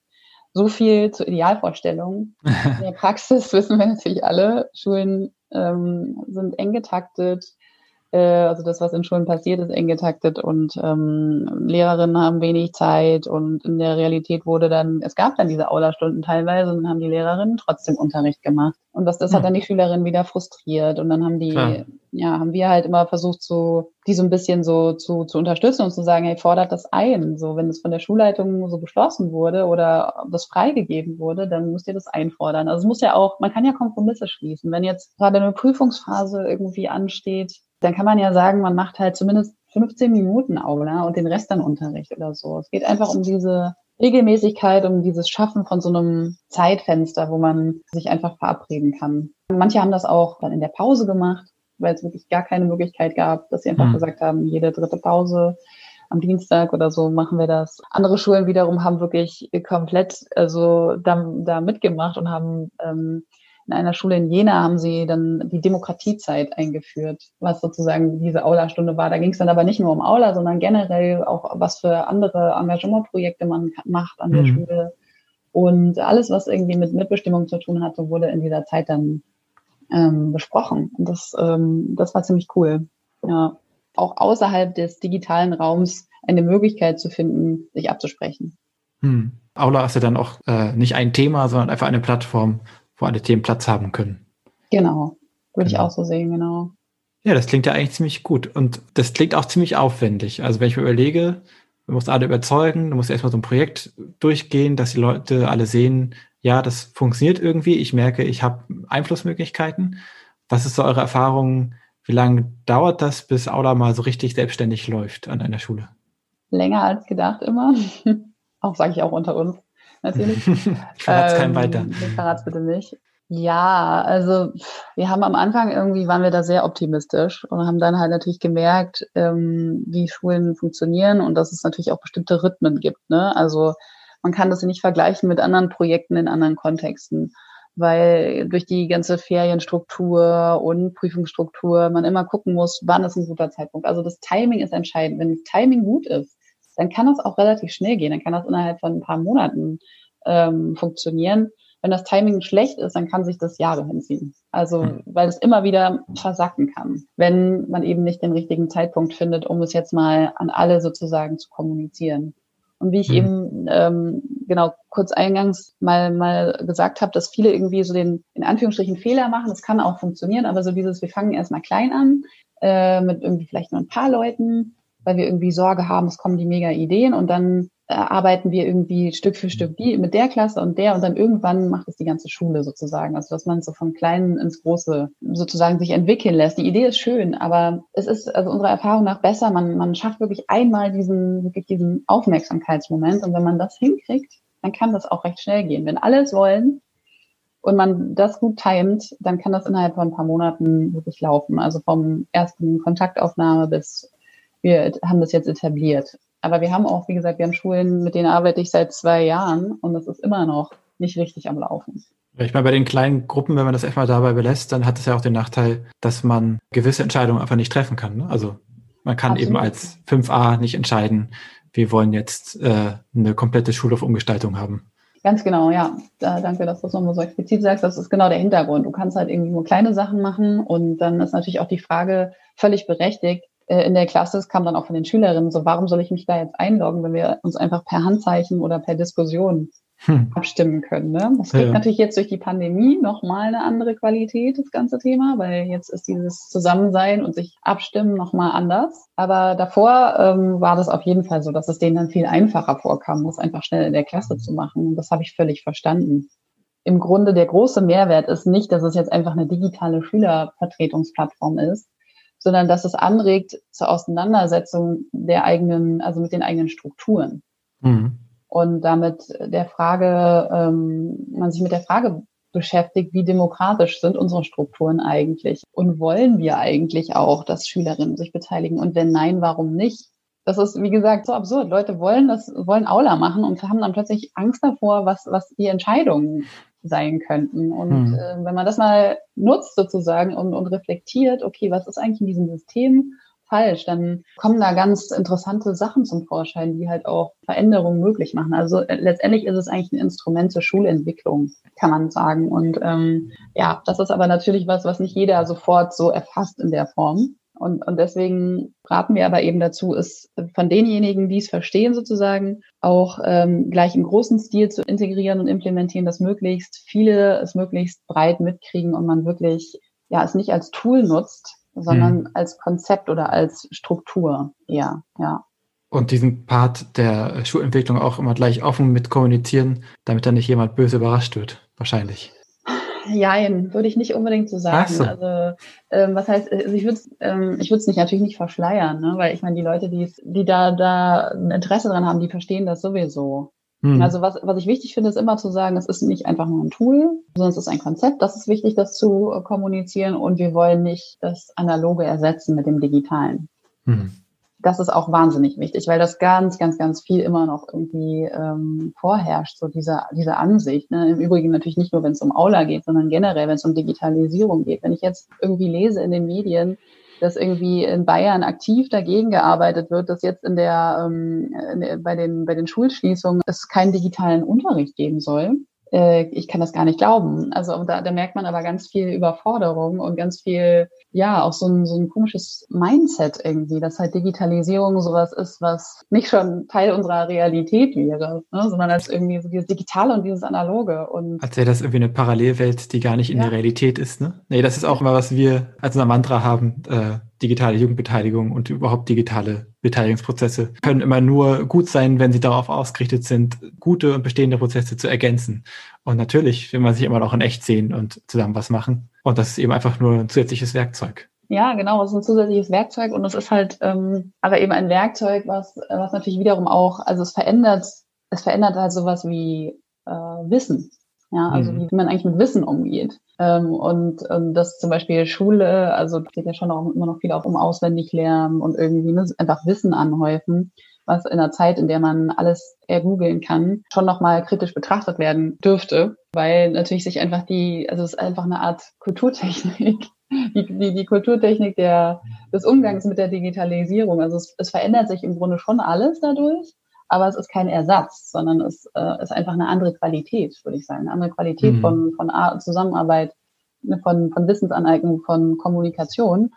Speaker 3: So viel zur Idealvorstellung. In der Praxis wissen wir natürlich alle, Schulen ähm, sind eng getaktet, also das, was in Schulen passiert, ist eng getaktet und ähm, Lehrerinnen haben wenig Zeit und in der Realität wurde dann, es gab dann diese Aula-Stunden teilweise und dann haben die Lehrerinnen trotzdem Unterricht gemacht. Und das, das hat hm. dann die Schülerinnen wieder frustriert und dann haben die, Klar. ja, haben wir halt immer versucht, so, die so ein bisschen so zu, zu unterstützen und zu sagen, hey, fordert das ein. So, wenn es von der Schulleitung so beschlossen wurde oder das freigegeben wurde, dann müsst ihr das einfordern. Also es muss ja auch, man kann ja Kompromisse schließen. Wenn jetzt gerade eine Prüfungsphase irgendwie ansteht, dann kann man ja sagen, man macht halt zumindest 15 Minuten Aula und den Rest dann Unterricht oder so. Es geht einfach um diese Regelmäßigkeit, um dieses Schaffen von so einem Zeitfenster, wo man sich einfach verabreden kann. Manche haben das auch dann in der Pause gemacht, weil es wirklich gar keine Möglichkeit gab, dass sie einfach mhm. gesagt haben, jede dritte Pause am Dienstag oder so machen wir das. Andere Schulen wiederum haben wirklich komplett also da, da mitgemacht und haben ähm, in einer Schule in Jena haben sie dann die Demokratiezeit eingeführt, was sozusagen diese Aula-Stunde war. Da ging es dann aber nicht nur um Aula, sondern generell auch, was für andere Engagementprojekte man macht an der mhm. Schule. Und alles, was irgendwie mit Mitbestimmung zu tun hatte, wurde in dieser Zeit dann ähm, besprochen. Und das, ähm, das war ziemlich cool. Ja. Auch außerhalb des digitalen Raums eine Möglichkeit zu finden, sich abzusprechen.
Speaker 1: Hm. Aula ist ja dann auch äh, nicht ein Thema, sondern einfach eine Plattform, wo alle Themen Platz haben können.
Speaker 3: Genau, würde genau. ich auch so sehen, genau.
Speaker 1: Ja, das klingt ja eigentlich ziemlich gut und das klingt auch ziemlich aufwendig. Also wenn ich mir überlege, du musst alle überzeugen, du musst erstmal so ein Projekt durchgehen, dass die Leute alle sehen, ja, das funktioniert irgendwie. Ich merke, ich habe Einflussmöglichkeiten. Was ist so eure Erfahrung? Wie lange dauert das, bis Aula mal so richtig selbstständig läuft an einer Schule?
Speaker 3: Länger als gedacht immer. auch sage ich auch unter uns natürlich.
Speaker 1: ich verrat's ähm, keinem weiter.
Speaker 3: Ich verrat's bitte nicht. Ja, also wir haben am Anfang irgendwie waren wir da sehr optimistisch und haben dann halt natürlich gemerkt, ähm, wie Schulen funktionieren und dass es natürlich auch bestimmte Rhythmen gibt. Ne? Also man kann das nicht vergleichen mit anderen Projekten in anderen Kontexten, weil durch die ganze Ferienstruktur und Prüfungsstruktur man immer gucken muss, wann ist ein guter Zeitpunkt. Also das Timing ist entscheidend. Wenn das Timing gut ist, dann kann das auch relativ schnell gehen. Dann kann das innerhalb von ein paar Monaten ähm, funktionieren. Wenn das Timing schlecht ist, dann kann sich das Jahre hinziehen. Also, hm. weil es immer wieder versacken kann, wenn man eben nicht den richtigen Zeitpunkt findet, um es jetzt mal an alle sozusagen zu kommunizieren. Und wie ich mhm. eben ähm, genau kurz eingangs mal mal gesagt habe, dass viele irgendwie so den in Anführungsstrichen Fehler machen. Das kann auch funktionieren, aber so dieses, wir fangen erstmal klein an äh, mit irgendwie vielleicht nur ein paar Leuten weil wir irgendwie Sorge haben, es kommen die mega Ideen und dann äh, arbeiten wir irgendwie Stück für Stück die mit der Klasse und der und dann irgendwann macht es die ganze Schule sozusagen. Also dass man so von Kleinen ins Große sozusagen sich entwickeln lässt. Die Idee ist schön, aber es ist also unserer Erfahrung nach besser. Man, man schafft wirklich einmal diesen, wirklich diesen Aufmerksamkeitsmoment und wenn man das hinkriegt, dann kann das auch recht schnell gehen. Wenn alle es wollen, und man das gut timet, dann kann das innerhalb von ein paar Monaten wirklich laufen. Also vom ersten Kontaktaufnahme bis wir haben das jetzt etabliert. Aber wir haben auch, wie gesagt, wir haben Schulen, mit denen arbeite ich seit zwei Jahren und das ist immer noch nicht richtig am Laufen.
Speaker 1: Ich meine, bei den kleinen Gruppen, wenn man das erstmal dabei belässt, dann hat es ja auch den Nachteil, dass man gewisse Entscheidungen einfach nicht treffen kann. Ne? Also man kann Absolut. eben als 5a nicht entscheiden, wir wollen jetzt äh, eine komplette Schulhofumgestaltung haben.
Speaker 3: Ganz genau, ja. Da, danke, dass du es nochmal so explizit sagst. Das ist genau der Hintergrund. Du kannst halt irgendwie nur kleine Sachen machen und dann ist natürlich auch die Frage völlig berechtigt. Äh, in der Klasse kam dann auch von den Schülerinnen so, warum soll ich mich da jetzt einloggen, wenn wir uns einfach per Handzeichen oder per Diskussion hm. abstimmen können. Ne? Das kriegt ja. natürlich jetzt durch die Pandemie nochmal eine andere Qualität, das ganze Thema, weil jetzt ist dieses Zusammensein und sich abstimmen nochmal anders. Aber davor ähm, war das auf jeden Fall so, dass es denen dann viel einfacher vorkam, das einfach schnell in der Klasse zu machen. Und das habe ich völlig verstanden. Im Grunde der große Mehrwert ist nicht, dass es jetzt einfach eine digitale Schülervertretungsplattform ist, sondern dass es anregt zur Auseinandersetzung der eigenen, also mit den eigenen Strukturen. Mhm und damit der Frage, ähm, man sich mit der Frage beschäftigt, wie demokratisch sind unsere Strukturen eigentlich und wollen wir eigentlich auch, dass Schülerinnen sich beteiligen und wenn nein, warum nicht? Das ist, wie gesagt, so absurd. Leute wollen das, wollen Aula machen und haben dann plötzlich Angst davor, was, was die Entscheidungen sein könnten. Und hm. äh, wenn man das mal nutzt sozusagen und, und reflektiert, okay, was ist eigentlich in diesem System falsch, dann kommen da ganz interessante Sachen zum Vorschein, die halt auch Veränderungen möglich machen. Also äh, letztendlich ist es eigentlich ein Instrument zur Schulentwicklung, kann man sagen. Und ähm, ja, das ist aber natürlich was, was nicht jeder sofort so erfasst in der Form. Und, und deswegen raten wir aber eben dazu, es von denjenigen, die es verstehen sozusagen, auch ähm, gleich im großen Stil zu integrieren und implementieren, dass möglichst viele es möglichst breit mitkriegen und man wirklich ja es nicht als Tool nutzt, sondern hm. als Konzept oder als Struktur eher, ja.
Speaker 1: Und diesen Part der Schulentwicklung auch immer gleich offen mit kommunizieren, damit dann nicht jemand böse überrascht wird, wahrscheinlich.
Speaker 3: Jein, würde ich nicht unbedingt so sagen. So. Also ähm, was heißt, also ich würde es ähm, ich würde es nicht natürlich nicht verschleiern, ne? weil ich meine, die Leute, die die da da ein Interesse dran haben, die verstehen das sowieso. Hm. Also was, was ich wichtig finde, ist immer zu sagen, es ist nicht einfach nur ein Tool, sondern es ist ein Konzept. Das ist wichtig, das zu äh, kommunizieren und wir wollen nicht das Analoge ersetzen mit dem Digitalen. Hm. Das ist auch wahnsinnig wichtig, weil das ganz, ganz, ganz viel immer noch irgendwie ähm, vorherrscht, so diese, diese Ansicht. Ne? Im Übrigen natürlich nicht nur, wenn es um Aula geht, sondern generell, wenn es um Digitalisierung geht. Wenn ich jetzt irgendwie lese in den Medien, dass irgendwie in Bayern aktiv dagegen gearbeitet wird, dass jetzt in der, ähm, in, bei den bei den Schulschließungen es keinen digitalen Unterricht geben soll. Äh, ich kann das gar nicht glauben. Also da, da merkt man aber ganz viel Überforderung und ganz viel ja, auch so ein, so ein komisches Mindset irgendwie, dass halt Digitalisierung sowas ist, was nicht schon Teil unserer Realität wäre, ne, sondern als irgendwie so dieses Digitale und dieses Analoge. Und
Speaker 1: als wäre das irgendwie eine Parallelwelt, die gar nicht in ja. der Realität ist, ne? Nee, das ist auch immer, was wir als unser Mantra haben, äh, digitale Jugendbeteiligung und überhaupt digitale Beteiligungsprozesse können immer nur gut sein, wenn sie darauf ausgerichtet sind, gute und bestehende Prozesse zu ergänzen. Und natürlich will man sich immer noch in echt sehen und zusammen was machen. Und das ist eben einfach nur ein zusätzliches Werkzeug.
Speaker 3: Ja, genau, es ist ein zusätzliches Werkzeug und es ist halt ähm, aber eben ein Werkzeug, was, was natürlich wiederum auch, also es verändert, es verändert halt sowas wie äh, Wissen. Ja, also mhm. wie man eigentlich mit Wissen umgeht. Ähm, und, und das zum Beispiel Schule, also geht ja schon auch immer noch viel auch um auswendig lernen und irgendwie ne, einfach Wissen anhäufen, was in einer Zeit, in der man alles ergoogeln kann, schon nochmal kritisch betrachtet werden dürfte, weil natürlich sich einfach die, also es ist einfach eine Art Kulturtechnik, die, die, die Kulturtechnik der, des Umgangs mit der Digitalisierung. Also es, es verändert sich im Grunde schon alles dadurch aber es ist kein Ersatz, sondern es äh, ist einfach eine andere Qualität, würde ich sagen, eine andere Qualität mhm. von, von Zusammenarbeit, ne, von, von Wissensaneignung, von Kommunikation.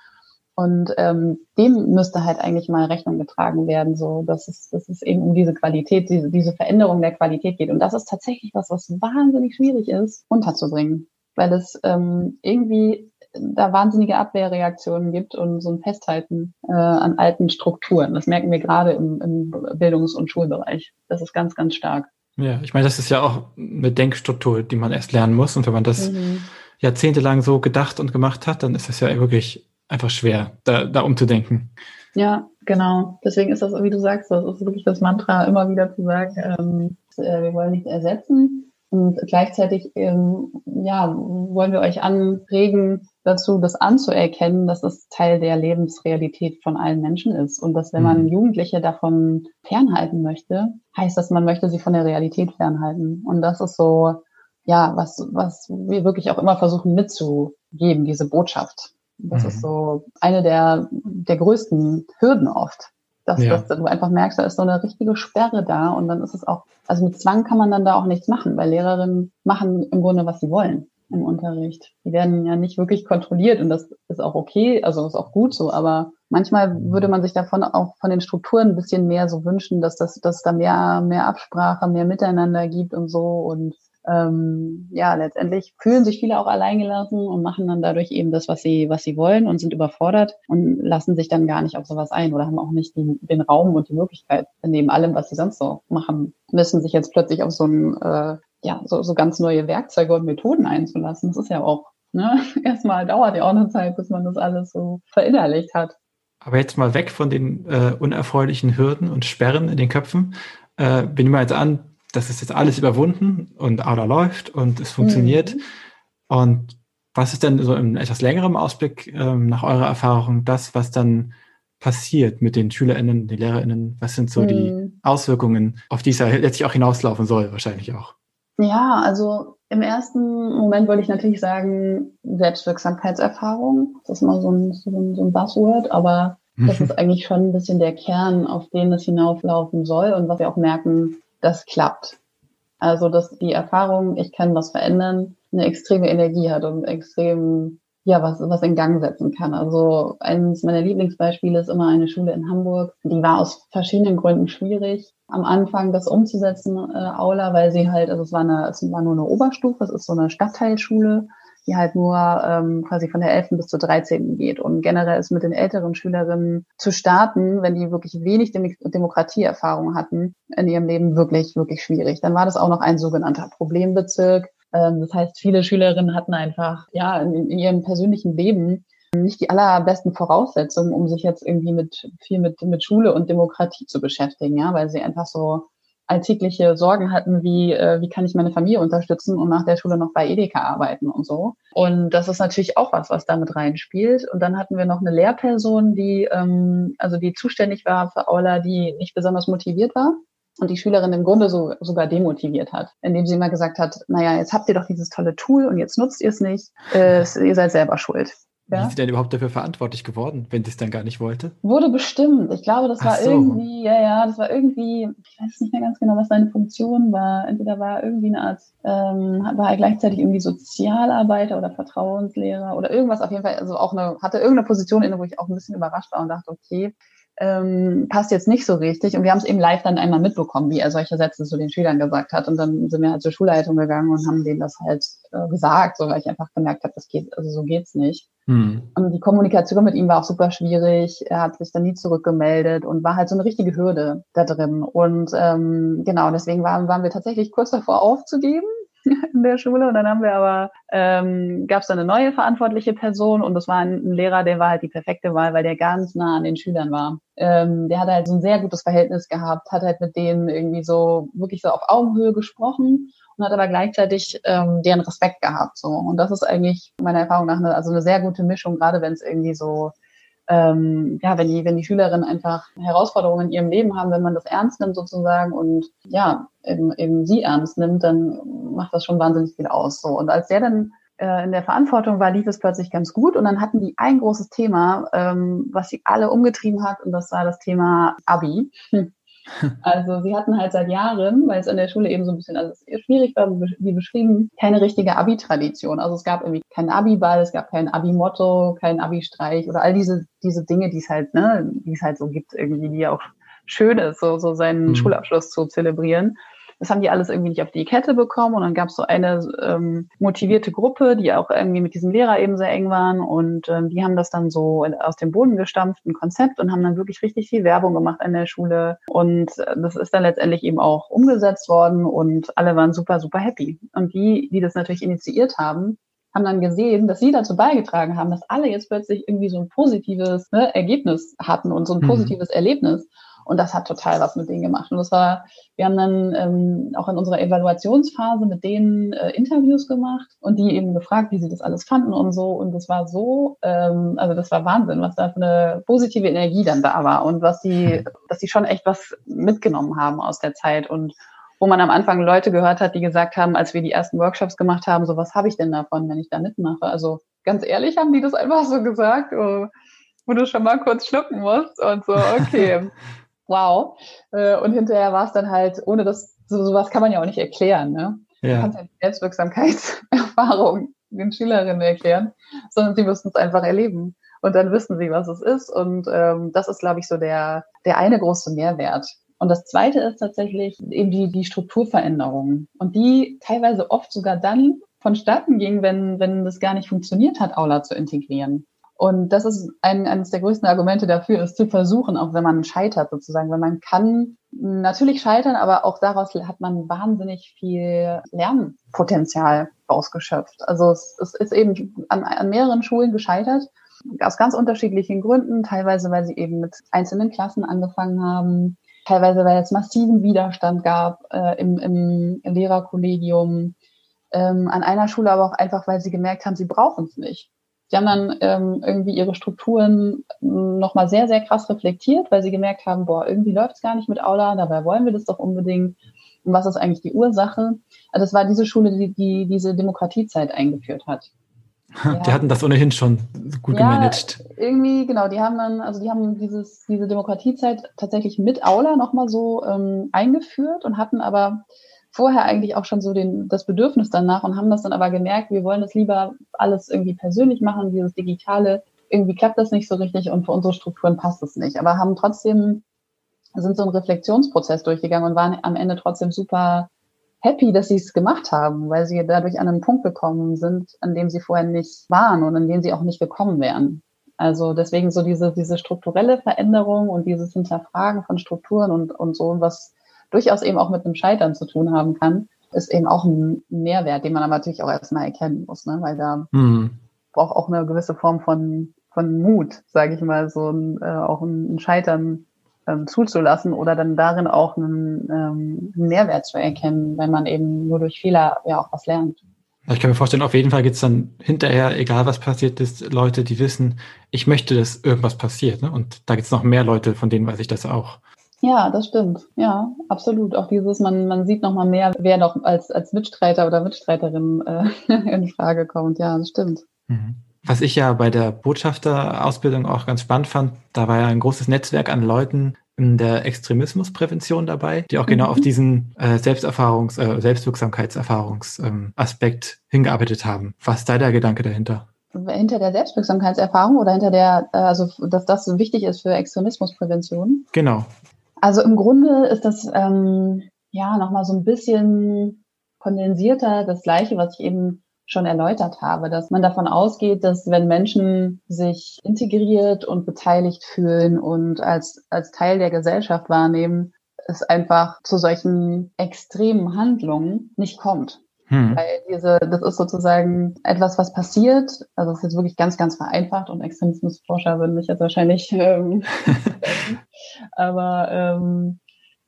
Speaker 3: Und ähm, dem müsste halt eigentlich mal Rechnung getragen werden, so dass es, dass es eben um diese Qualität, diese, diese Veränderung der Qualität geht. Und das ist tatsächlich was, was wahnsinnig schwierig ist, unterzubringen, weil es ähm, irgendwie da wahnsinnige Abwehrreaktionen gibt und so ein Festhalten äh, an alten Strukturen. Das merken wir gerade im, im Bildungs- und Schulbereich. Das ist ganz, ganz stark.
Speaker 1: Ja, ich meine, das ist ja auch eine Denkstruktur, die man erst lernen muss. Und wenn man das mhm. jahrzehntelang so gedacht und gemacht hat, dann ist es ja wirklich einfach schwer, da, da umzudenken.
Speaker 3: Ja, genau. Deswegen ist das, wie du sagst, das ist wirklich das Mantra, immer wieder zu sagen, ähm, äh, wir wollen nicht ersetzen, Und gleichzeitig ähm, ja, wollen wir euch anregen, dazu, das anzuerkennen, dass es Teil der Lebensrealität von allen Menschen ist. Und dass wenn man mhm. Jugendliche davon fernhalten möchte, heißt das, man möchte sie von der Realität fernhalten. Und das ist so, ja, was, was wir wirklich auch immer versuchen mitzugeben, diese Botschaft. Das mhm. ist so eine der, der größten Hürden oft. Dass, ja. dass du einfach merkst, da ist so eine richtige Sperre da und dann ist es auch, also mit Zwang kann man dann da auch nichts machen, weil Lehrerinnen machen im Grunde, was sie wollen im Unterricht. Die werden ja nicht wirklich kontrolliert und das ist auch okay, also ist auch gut so, aber manchmal würde man sich davon auch von den Strukturen ein bisschen mehr so wünschen, dass das, dass da mehr, mehr Absprache, mehr Miteinander gibt und so und ähm, ja, letztendlich fühlen sich viele auch alleingelassen und machen dann dadurch eben das, was sie, was sie wollen und sind überfordert und lassen sich dann gar nicht auf sowas ein oder haben auch nicht die, den Raum und die Möglichkeit, neben allem, was sie sonst so machen, müssen sich jetzt plötzlich auf so ein äh, ja, so, so ganz neue Werkzeuge und Methoden einzulassen. Das ist ja auch, ne, erstmal dauert ja auch eine Zeit, bis man das alles so verinnerlicht hat.
Speaker 1: Aber jetzt mal weg von den äh, unerfreulichen Hürden und Sperren in den Köpfen. Äh, wir nehmen jetzt an, das ist jetzt alles überwunden und Aula läuft und es funktioniert. Mhm. Und was ist denn so im etwas längeren Ausblick ähm, nach eurer Erfahrung das, was dann passiert mit den SchülerInnen, den LehrerInnen? Was sind so mhm. die Auswirkungen, auf die es ja letztlich auch hinauslaufen soll, wahrscheinlich auch?
Speaker 3: Ja, also im ersten Moment wollte ich natürlich sagen, Selbstwirksamkeitserfahrung. Das ist immer so ein, so ein, so ein Buzzword, aber das ist eigentlich schon ein bisschen der Kern, auf den es hinauflaufen soll und was wir auch merken, das klappt. Also, dass die Erfahrung, ich kann was verändern, eine extreme Energie hat und extrem, ja, was, was in Gang setzen kann. Also, eines meiner Lieblingsbeispiele ist immer eine Schule in Hamburg. Die war aus verschiedenen Gründen schwierig am Anfang das umzusetzen, äh, Aula, weil sie halt, also es war, eine, es war nur eine Oberstufe, es ist so eine Stadtteilschule, die halt nur ähm, quasi von der 11. bis zur 13. geht. Und generell ist mit den älteren Schülerinnen zu starten, wenn die wirklich wenig Dem Demokratieerfahrung hatten in ihrem Leben, wirklich, wirklich schwierig. Dann war das auch noch ein sogenannter Problembezirk. Ähm, das heißt, viele Schülerinnen hatten einfach ja in, ihrem persönlichen Leben nicht die allerbesten Voraussetzungen, um sich jetzt irgendwie mit viel mit, mit Schule und Demokratie zu beschäftigen, ja, weil sie einfach so alltägliche Sorgen hatten, wie, äh, wie kann ich meine Familie unterstützen und nach der Schule noch bei Edeka arbeiten und so. Und das ist natürlich auch was, was damit reinspielt. Und dann hatten wir noch eine Lehrperson, die, ähm, also die zuständig war für Aula, die nicht besonders motiviert war und die Schülerin im Grunde so, sogar demotiviert hat, indem sie immer gesagt hat, naja, jetzt habt ihr doch dieses tolle Tool und jetzt nutzt ihr es nicht, äh, ihr seid selber schuld.
Speaker 1: Ja? Wie ist sie denn überhaupt dafür verantwortlich geworden, wenn sie es dann gar nicht wollte?
Speaker 3: Wurde bestimmt. Ich glaube, das war so. irgendwie, ja, ja, das war irgendwie, ich weiß nicht mehr ganz genau, was seine Funktion war. Entweder war irgendwie eine Art, ähm, war er gleichzeitig irgendwie Sozialarbeiter oder Vertrauenslehrer oder irgendwas auf jeden Fall, also auch eine, hatte irgendeine Position inne, wo ich auch ein bisschen überrascht war und dachte, okay, ähm, passt jetzt nicht so richtig. Und wir haben es eben live dann einmal mitbekommen, wie er solche Sätze zu den Schülern gesagt hat. Und dann sind wir halt zur Schulleitung gegangen und haben denen das halt äh, gesagt, so weil ich einfach gemerkt habe, das geht, also so geht's nicht. Hm. Und die Kommunikation mit ihm war auch super schwierig. Er hat sich dann nie zurückgemeldet und war halt so eine richtige Hürde da drin. Und ähm, genau, deswegen waren, waren wir tatsächlich kurz davor aufzugeben in der Schule. Und dann haben wir aber, ähm, gab es eine neue verantwortliche Person und das war ein, ein, Lehrer, der war halt die perfekte Wahl, weil der ganz nah an den Schülern war. Ähm, der hat halt so ein sehr gutes Verhältnis gehabt, hat halt mit denen irgendwie so wirklich so auf Augenhöhe gesprochen und hat aber gleichzeitig ähm, deren Respekt gehabt. So. Und das ist eigentlich meiner Erfahrung nach eine, also eine sehr gute Mischung, gerade wenn es irgendwie so ähm, ja, wenn die, wenn die Schülerinnen einfach Herausforderungen in ihrem Leben haben, wenn man das ernst nimmt sozusagen und ja, eben, eben sie ernst nimmt, dann macht das schon wahnsinnig viel aus. So. Und als der dann äh, in der Verantwortung war, lief es plötzlich ganz gut. Und dann hatten die ein großes Thema, ähm, was sie alle umgetrieben hat, und das war das Thema Abi. Also sie hatten halt seit Jahren, weil es an der Schule eben so ein bisschen alles schwierig war, wie beschrieben, keine richtige Abi-Tradition. Also es gab irgendwie keinen Abi-Ball, es gab kein Abi-Motto, kein Abi-Streich oder all diese, diese Dinge, die es halt, ne, die es halt so gibt, irgendwie, die auch schön ist, so, so seinen mhm. Schulabschluss zu zelebrieren. Das haben die alles irgendwie nicht auf die Kette bekommen und dann gab es so eine ähm, motivierte Gruppe, die auch irgendwie mit diesem Lehrer eben sehr eng waren und ähm, die haben das dann so aus dem Boden gestampft, ein Konzept und haben dann wirklich richtig viel Werbung gemacht an der Schule und äh, das ist dann letztendlich eben auch umgesetzt worden und alle waren super, super happy. Und die, die das natürlich initiiert haben, haben dann gesehen, dass sie dazu beigetragen haben, dass alle jetzt plötzlich irgendwie so ein positives ne, Ergebnis hatten und so ein mhm. positives mhm. Erlebnis. Und das hat total was mit denen gemacht. Und das war, wir haben dann ähm, auch in unserer Evaluationsphase mit denen äh, Interviews gemacht und die eben gefragt, wie sie das alles fanden und so. Und das war so, ähm, also das war Wahnsinn, was da für eine positive Energie dann da war und was die, dass die schon echt was mitgenommen haben aus der Zeit und wo man am Anfang Leute gehört hat, die gesagt haben, als wir die ersten Workshops gemacht haben, so was habe ich denn davon, wenn ich da mitmache? Also ganz ehrlich haben die das einfach so gesagt, oh, wo du schon mal kurz schlucken musst und so, okay, wow. Äh, und hinterher war es dann halt, ohne das, so, sowas kann man ja auch nicht erklären. Ne? Ja. Du kannst ja die Selbstwirksamkeitserfahrung den Schülerinnen erklären, sondern sie müssen es einfach erleben. Und dann wissen sie, was es ist. Und ähm, das ist, glaube ich, so der, der eine große Mehrwert. Und das zweite ist tatsächlich eben die, die Strukturveränderung. Und die teilweise oft sogar dann vonstatten ging, wenn, wenn das gar nicht funktioniert hat, Aula zu integrieren. Und das ist ein, eines der größten Argumente dafür, es zu versuchen, auch wenn man scheitert sozusagen. Weil man kann natürlich scheitern, aber auch daraus hat man wahnsinnig viel Lernpotenzial ausgeschöpft. Also es, es ist eben an, an mehreren Schulen gescheitert, aus ganz unterschiedlichen Gründen, teilweise weil sie eben mit einzelnen Klassen angefangen haben, teilweise weil es massiven Widerstand gab äh, im, im Lehrerkollegium, ähm, an einer Schule aber auch einfach, weil sie gemerkt haben, sie brauchen es nicht. Sie haben dann ähm, irgendwie ihre Strukturen nochmal sehr, sehr krass reflektiert, weil sie gemerkt haben, boah, irgendwie läuft es gar nicht mit Aula, dabei wollen wir das doch unbedingt. Und was ist eigentlich die Ursache? Also das war diese Schule, die, die diese Demokratiezeit eingeführt hat.
Speaker 1: Ja. Die hatten das ohnehin schon gut ja, gemanagt.
Speaker 3: Irgendwie, genau, die haben dann, also die haben dieses, diese Demokratiezeit tatsächlich mit Aula nochmal so ähm, eingeführt und hatten aber vorher eigentlich auch schon so den, das Bedürfnis danach und haben das dann aber gemerkt, wir wollen das lieber alles irgendwie persönlich machen, dieses Digitale, irgendwie klappt das nicht so richtig und für unsere Strukturen passt es nicht. Aber haben trotzdem, sind so einen Reflexionsprozess durchgegangen und waren am Ende trotzdem super happy, dass sie es gemacht haben, weil sie dadurch an einen Punkt gekommen sind, an dem sie vorher nicht waren und an dem sie auch nicht gekommen wären. Also deswegen so diese, diese strukturelle Veränderung und dieses Hinterfragen von Strukturen und, und so, was durchaus eben auch mit einem Scheitern zu tun haben kann, ist eben auch ein Mehrwert, den man aber natürlich auch erstmal erkennen muss, ne? weil da mhm. braucht auch eine gewisse Form von, von Mut, sage ich mal, so ein, äh, auch ein Scheitern ähm, zuzulassen oder dann darin auch einen, ähm, einen Mehrwert zu erkennen, wenn man eben nur durch Fehler ja auch was lernt.
Speaker 1: Ich kann mir vorstellen, auf jeden Fall gibt es dann hinterher, egal was passiert ist, Leute, die wissen, ich möchte, dass irgendwas passiert. Ne? Und da gibt es noch mehr Leute, von denen weiß ich das auch.
Speaker 3: Ja, das stimmt. Ja, absolut. Auch dieses, man, man sieht noch mal mehr, wer noch als, als Mitstreiter oder Mitstreiterin äh, in Frage kommt. Ja, das stimmt.
Speaker 1: Mhm. Was ich ja bei der Botschafterausbildung auch ganz spannend fand, da war ja ein großes Netzwerk an Leuten in der Extremismusprävention dabei, die auch genau mhm. auf diesen äh, Selbsterfahrungs-, äh, Selbstwirksamkeitserfahrungsaspekt ähm, hingearbeitet haben. Was ist da der Gedanke dahinter?
Speaker 3: Hinter der Selbstwirksamkeitserfahrung oder hinter der, äh, also dass das so wichtig ist für Extremismusprävention?
Speaker 1: Genau.
Speaker 3: Also im Grunde ist das ähm, ja nochmal so ein bisschen kondensierter das Gleiche, was ich eben schon erläutert habe, dass man davon ausgeht, dass wenn Menschen sich integriert und beteiligt fühlen und als, als Teil der Gesellschaft wahrnehmen, es einfach zu solchen extremen Handlungen nicht kommt. Hm. Weil diese, das ist sozusagen etwas, was passiert. Also es ist jetzt wirklich ganz, ganz vereinfacht und Extremismusforscher würden mich jetzt wahrscheinlich ähm, aber ähm,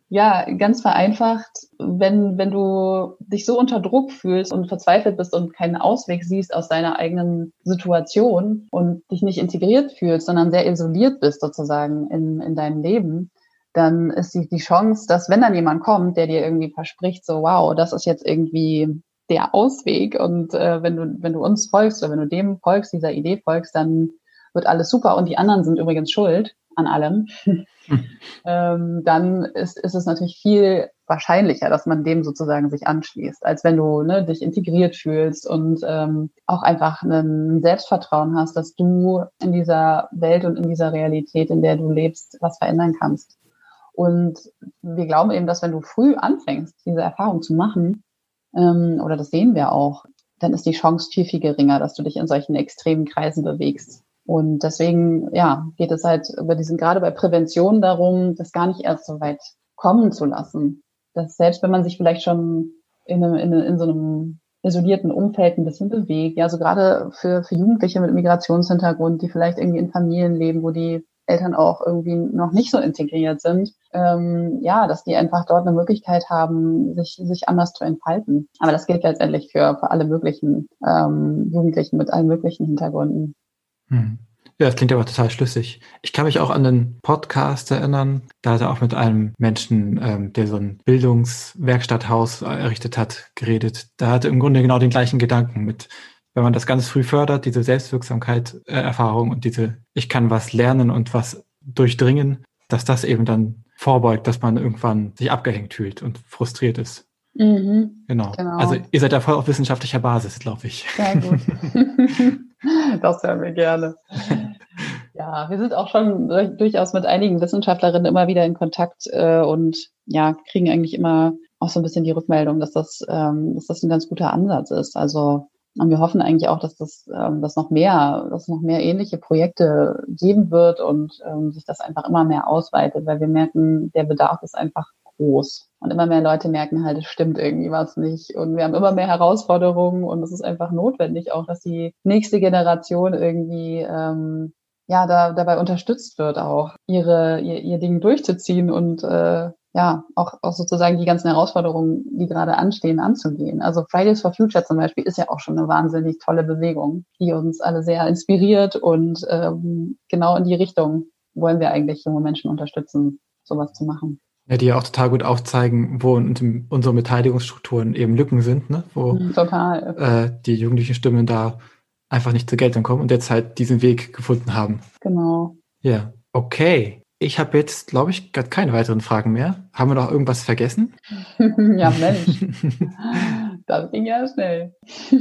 Speaker 3: ja, ganz vereinfacht, wenn, wenn du dich so unter Druck fühlst und verzweifelt bist und keinen Ausweg siehst aus deiner eigenen Situation und dich nicht integriert fühlst, sondern sehr isoliert bist sozusagen in, in deinem Leben, dann ist die, die Chance, dass wenn dann jemand kommt, der dir irgendwie verspricht, so wow, das ist jetzt irgendwie der Ausweg und äh, wenn du wenn du uns folgst oder wenn du dem folgst, dieser Idee folgst, dann wird alles super. Und die anderen sind übrigens schuld an allem, ähm, dann ist, ist es natürlich viel wahrscheinlicher, dass man dem sozusagen sich anschließt, als wenn du ne, dich integriert fühlst und ähm, auch einfach ein Selbstvertrauen hast, dass du in dieser Welt und in dieser Realität, in der du lebst, was verändern kannst. Und wir glauben eben, dass wenn du früh anfängst, diese Erfahrung zu machen, ähm, oder das sehen wir auch, dann ist die Chance viel, viel geringer, dass du dich in solchen extremen Kreisen bewegst. Und deswegen, ja, geht es halt über diesen, gerade bei Prävention darum, das gar nicht erst so weit kommen zu lassen. Dass selbst wenn man sich vielleicht schon in, einem, in, in so einem isolierten Umfeld ein bisschen bewegt, ja, so gerade für, für Jugendliche mit Migrationshintergrund, die vielleicht irgendwie in Familien leben, wo die Eltern auch irgendwie noch nicht so integriert sind, ähm, ja, dass die einfach dort eine Möglichkeit haben, sich, sich anders zu entfalten. Aber das gilt letztendlich für, für alle möglichen ähm, Jugendlichen mit allen möglichen Hintergründen.
Speaker 1: Hm. Ja, das klingt aber total schlüssig. Ich kann mich auch an den Podcast erinnern. Da hat er auch mit einem Menschen, ähm, der so ein Bildungswerkstatthaus errichtet hat, geredet. Da hatte im Grunde genau den gleichen Gedanken mit, wenn man das ganz früh fördert, diese Selbstwirksamkeit, äh, Erfahrung und diese, ich kann was lernen und was durchdringen, dass das eben dann vorbeugt, dass man irgendwann sich abgehängt fühlt und frustriert ist. Mhm, genau. genau. Also ihr seid ja voll auf wissenschaftlicher Basis, glaube ich.
Speaker 3: Sehr gut. das hören wir gerne. Ja, wir sind auch schon durchaus mit einigen Wissenschaftlerinnen immer wieder in Kontakt äh, und ja, kriegen eigentlich immer auch so ein bisschen die Rückmeldung, dass das, ähm, dass das ein ganz guter Ansatz ist. Also und wir hoffen eigentlich auch, dass das, ähm, dass noch mehr, dass noch mehr ähnliche Projekte geben wird und ähm, sich das einfach immer mehr ausweitet, weil wir merken, der Bedarf ist einfach groß. Und immer mehr Leute merken halt, es stimmt irgendwie was nicht. Und wir haben immer mehr Herausforderungen und es ist einfach notwendig auch, dass die nächste Generation irgendwie ähm, ja da, dabei unterstützt wird, auch ihre ihr, ihr Ding durchzuziehen und äh, ja, auch, auch sozusagen die ganzen Herausforderungen, die gerade anstehen, anzugehen. Also Fridays for Future zum Beispiel ist ja auch schon eine wahnsinnig tolle Bewegung, die uns alle sehr inspiriert und ähm, genau in die Richtung wollen wir eigentlich junge Menschen unterstützen, sowas zu machen.
Speaker 1: Ja, die ja auch total gut aufzeigen, wo in unsere Beteiligungsstrukturen eben Lücken sind, ne? wo mhm. Äh, die jugendlichen Stimmen da einfach nicht zur Geltung kommen und derzeit halt diesen Weg gefunden haben.
Speaker 3: Genau.
Speaker 1: Ja, okay. Ich habe jetzt, glaube ich, gerade keine weiteren Fragen mehr. Haben wir noch irgendwas vergessen?
Speaker 3: ja, Mensch. das ging ja schnell.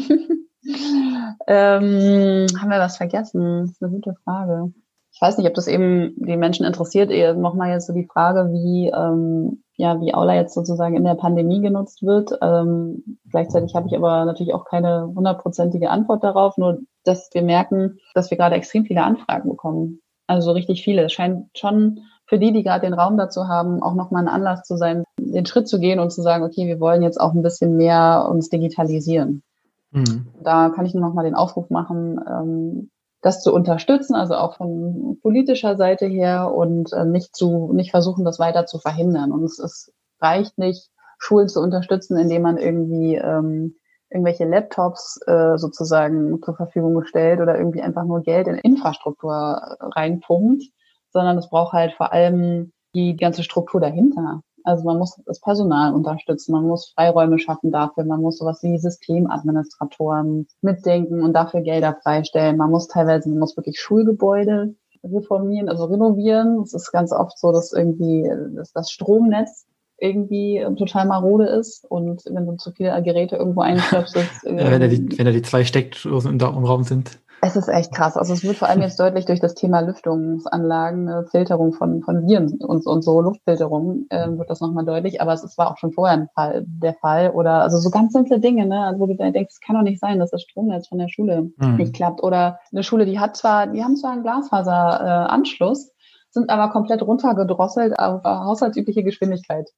Speaker 3: ähm, haben wir was vergessen? Das ist eine gute Frage ich weiß nicht, ob das eben die Menschen interessiert. Eher nochmal jetzt so die Frage, wie, ähm, ja, wie Aula jetzt sozusagen in der Pandemie genutzt wird. Ähm, gleichzeitig habe ich aber natürlich auch keine hundertprozentige Antwort darauf, nur dass wir merken, dass wir gerade extrem viele Anfragen bekommen. Also so richtig viele. Es scheint schon für die, die gerade den Raum dazu haben, auch nochmal ein Anlass zu sein, den Schritt zu gehen und zu sagen, okay, wir wollen jetzt auch ein bisschen mehr uns digitalisieren. Mhm. Da kann ich nur nochmal den Aufruf machen, ähm, das zu unterstützen, also auch von politischer Seite her und äh, nicht zu, nicht versuchen, das weiter zu verhindern. Und es, es reicht nicht, Schulen zu unterstützen, indem man irgendwie ähm, irgendwelche Laptops äh, sozusagen zur Verfügung stellt oder irgendwie einfach nur Geld in Infrastruktur reinpumpt, sondern es braucht halt vor allem die ganze Struktur dahinter. Also man muss das Personal unterstützen, man muss Freiräume schaffen dafür, man muss sowas wie Systemadministratoren mitdenken und dafür Gelder freistellen. Man muss teilweise, man muss wirklich Schulgebäude reformieren, also renovieren. Es ist ganz oft so, dass irgendwie dass das Stromnetz irgendwie total marode ist und wenn du zu viele Geräte irgendwo einstöpselst.
Speaker 1: ja, wenn, da die, wenn da die zwei Steckdosen im Raum sind.
Speaker 3: Es ist echt krass. Also es wird vor allem jetzt deutlich durch das Thema Lüftungsanlagen, eine Filterung von, von Viren und, und so Luftfilterung äh, wird das nochmal deutlich. Aber es, es war auch schon vorher ein Fall, der Fall. Oder also so ganz simple Dinge, ne, also wo du da denkst, es kann doch nicht sein, dass das Stromnetz von der Schule mhm. nicht klappt. Oder eine Schule, die hat zwar, die haben zwar einen Glasfaseranschluss, äh, sind aber komplett runtergedrosselt auf haushaltsübliche Geschwindigkeit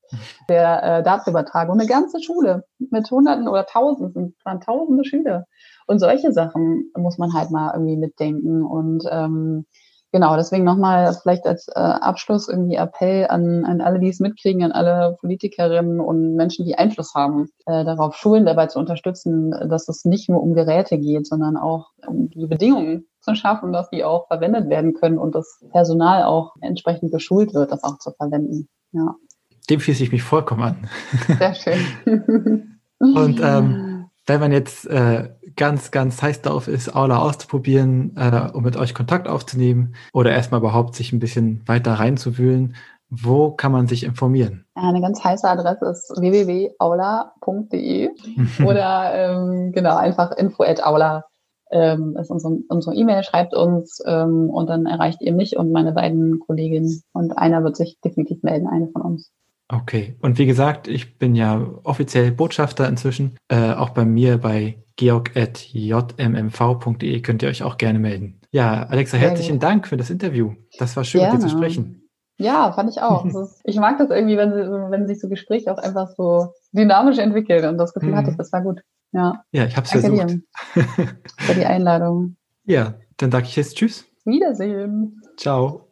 Speaker 3: der äh, Datenübertragung. Eine ganze Schule mit Hunderten oder Tausenden, waren Tausende Schüler. Und solche Sachen muss man halt mal irgendwie mitdenken. Und ähm, genau, deswegen nochmal vielleicht als äh, Abschluss irgendwie Appell an, an alle, die es mitkriegen, an alle Politikerinnen und Menschen, die Einfluss haben, äh, darauf Schulen dabei zu unterstützen, dass es nicht nur um Geräte geht, sondern auch um die Bedingungen zu schaffen, dass die auch verwendet werden können und das Personal auch entsprechend geschult wird, das auch zu verwenden. Ja.
Speaker 1: Dem schließe ich mich vollkommen an.
Speaker 3: Sehr schön.
Speaker 1: und ähm, wenn man jetzt äh, ganz, ganz heiß darauf ist, Aula auszuprobieren, äh, um mit euch Kontakt aufzunehmen oder erstmal überhaupt sich ein bisschen weiter reinzuwühlen, wo kann man sich informieren?
Speaker 3: Eine ganz heiße Adresse ist www.aula.de oder ähm, genau einfach info at aula ähm, ist unsere, unsere E-Mail, schreibt uns ähm, und dann erreicht ihr mich und meine beiden Kolleginnen und einer wird sich definitiv melden, eine von uns.
Speaker 1: Okay, und wie gesagt, ich bin ja offiziell Botschafter inzwischen. Äh, auch bei mir bei georg.jmmv.de könnt ihr euch auch gerne melden. Ja, Alexa, herzlichen Dank für das Interview. Das war schön, gerne. mit dir zu sprechen.
Speaker 3: Ja, fand ich auch. Ist, ich mag das irgendwie, wenn, wenn sich so Gespräche auch einfach so dynamisch entwickeln und das Gefühl mhm. hatte ich, das war gut. Ja,
Speaker 1: ja ich habe es versucht.
Speaker 3: Dir für die Einladung.
Speaker 1: Ja, dann sage ich jetzt Tschüss.
Speaker 3: Wiedersehen.
Speaker 1: Ciao.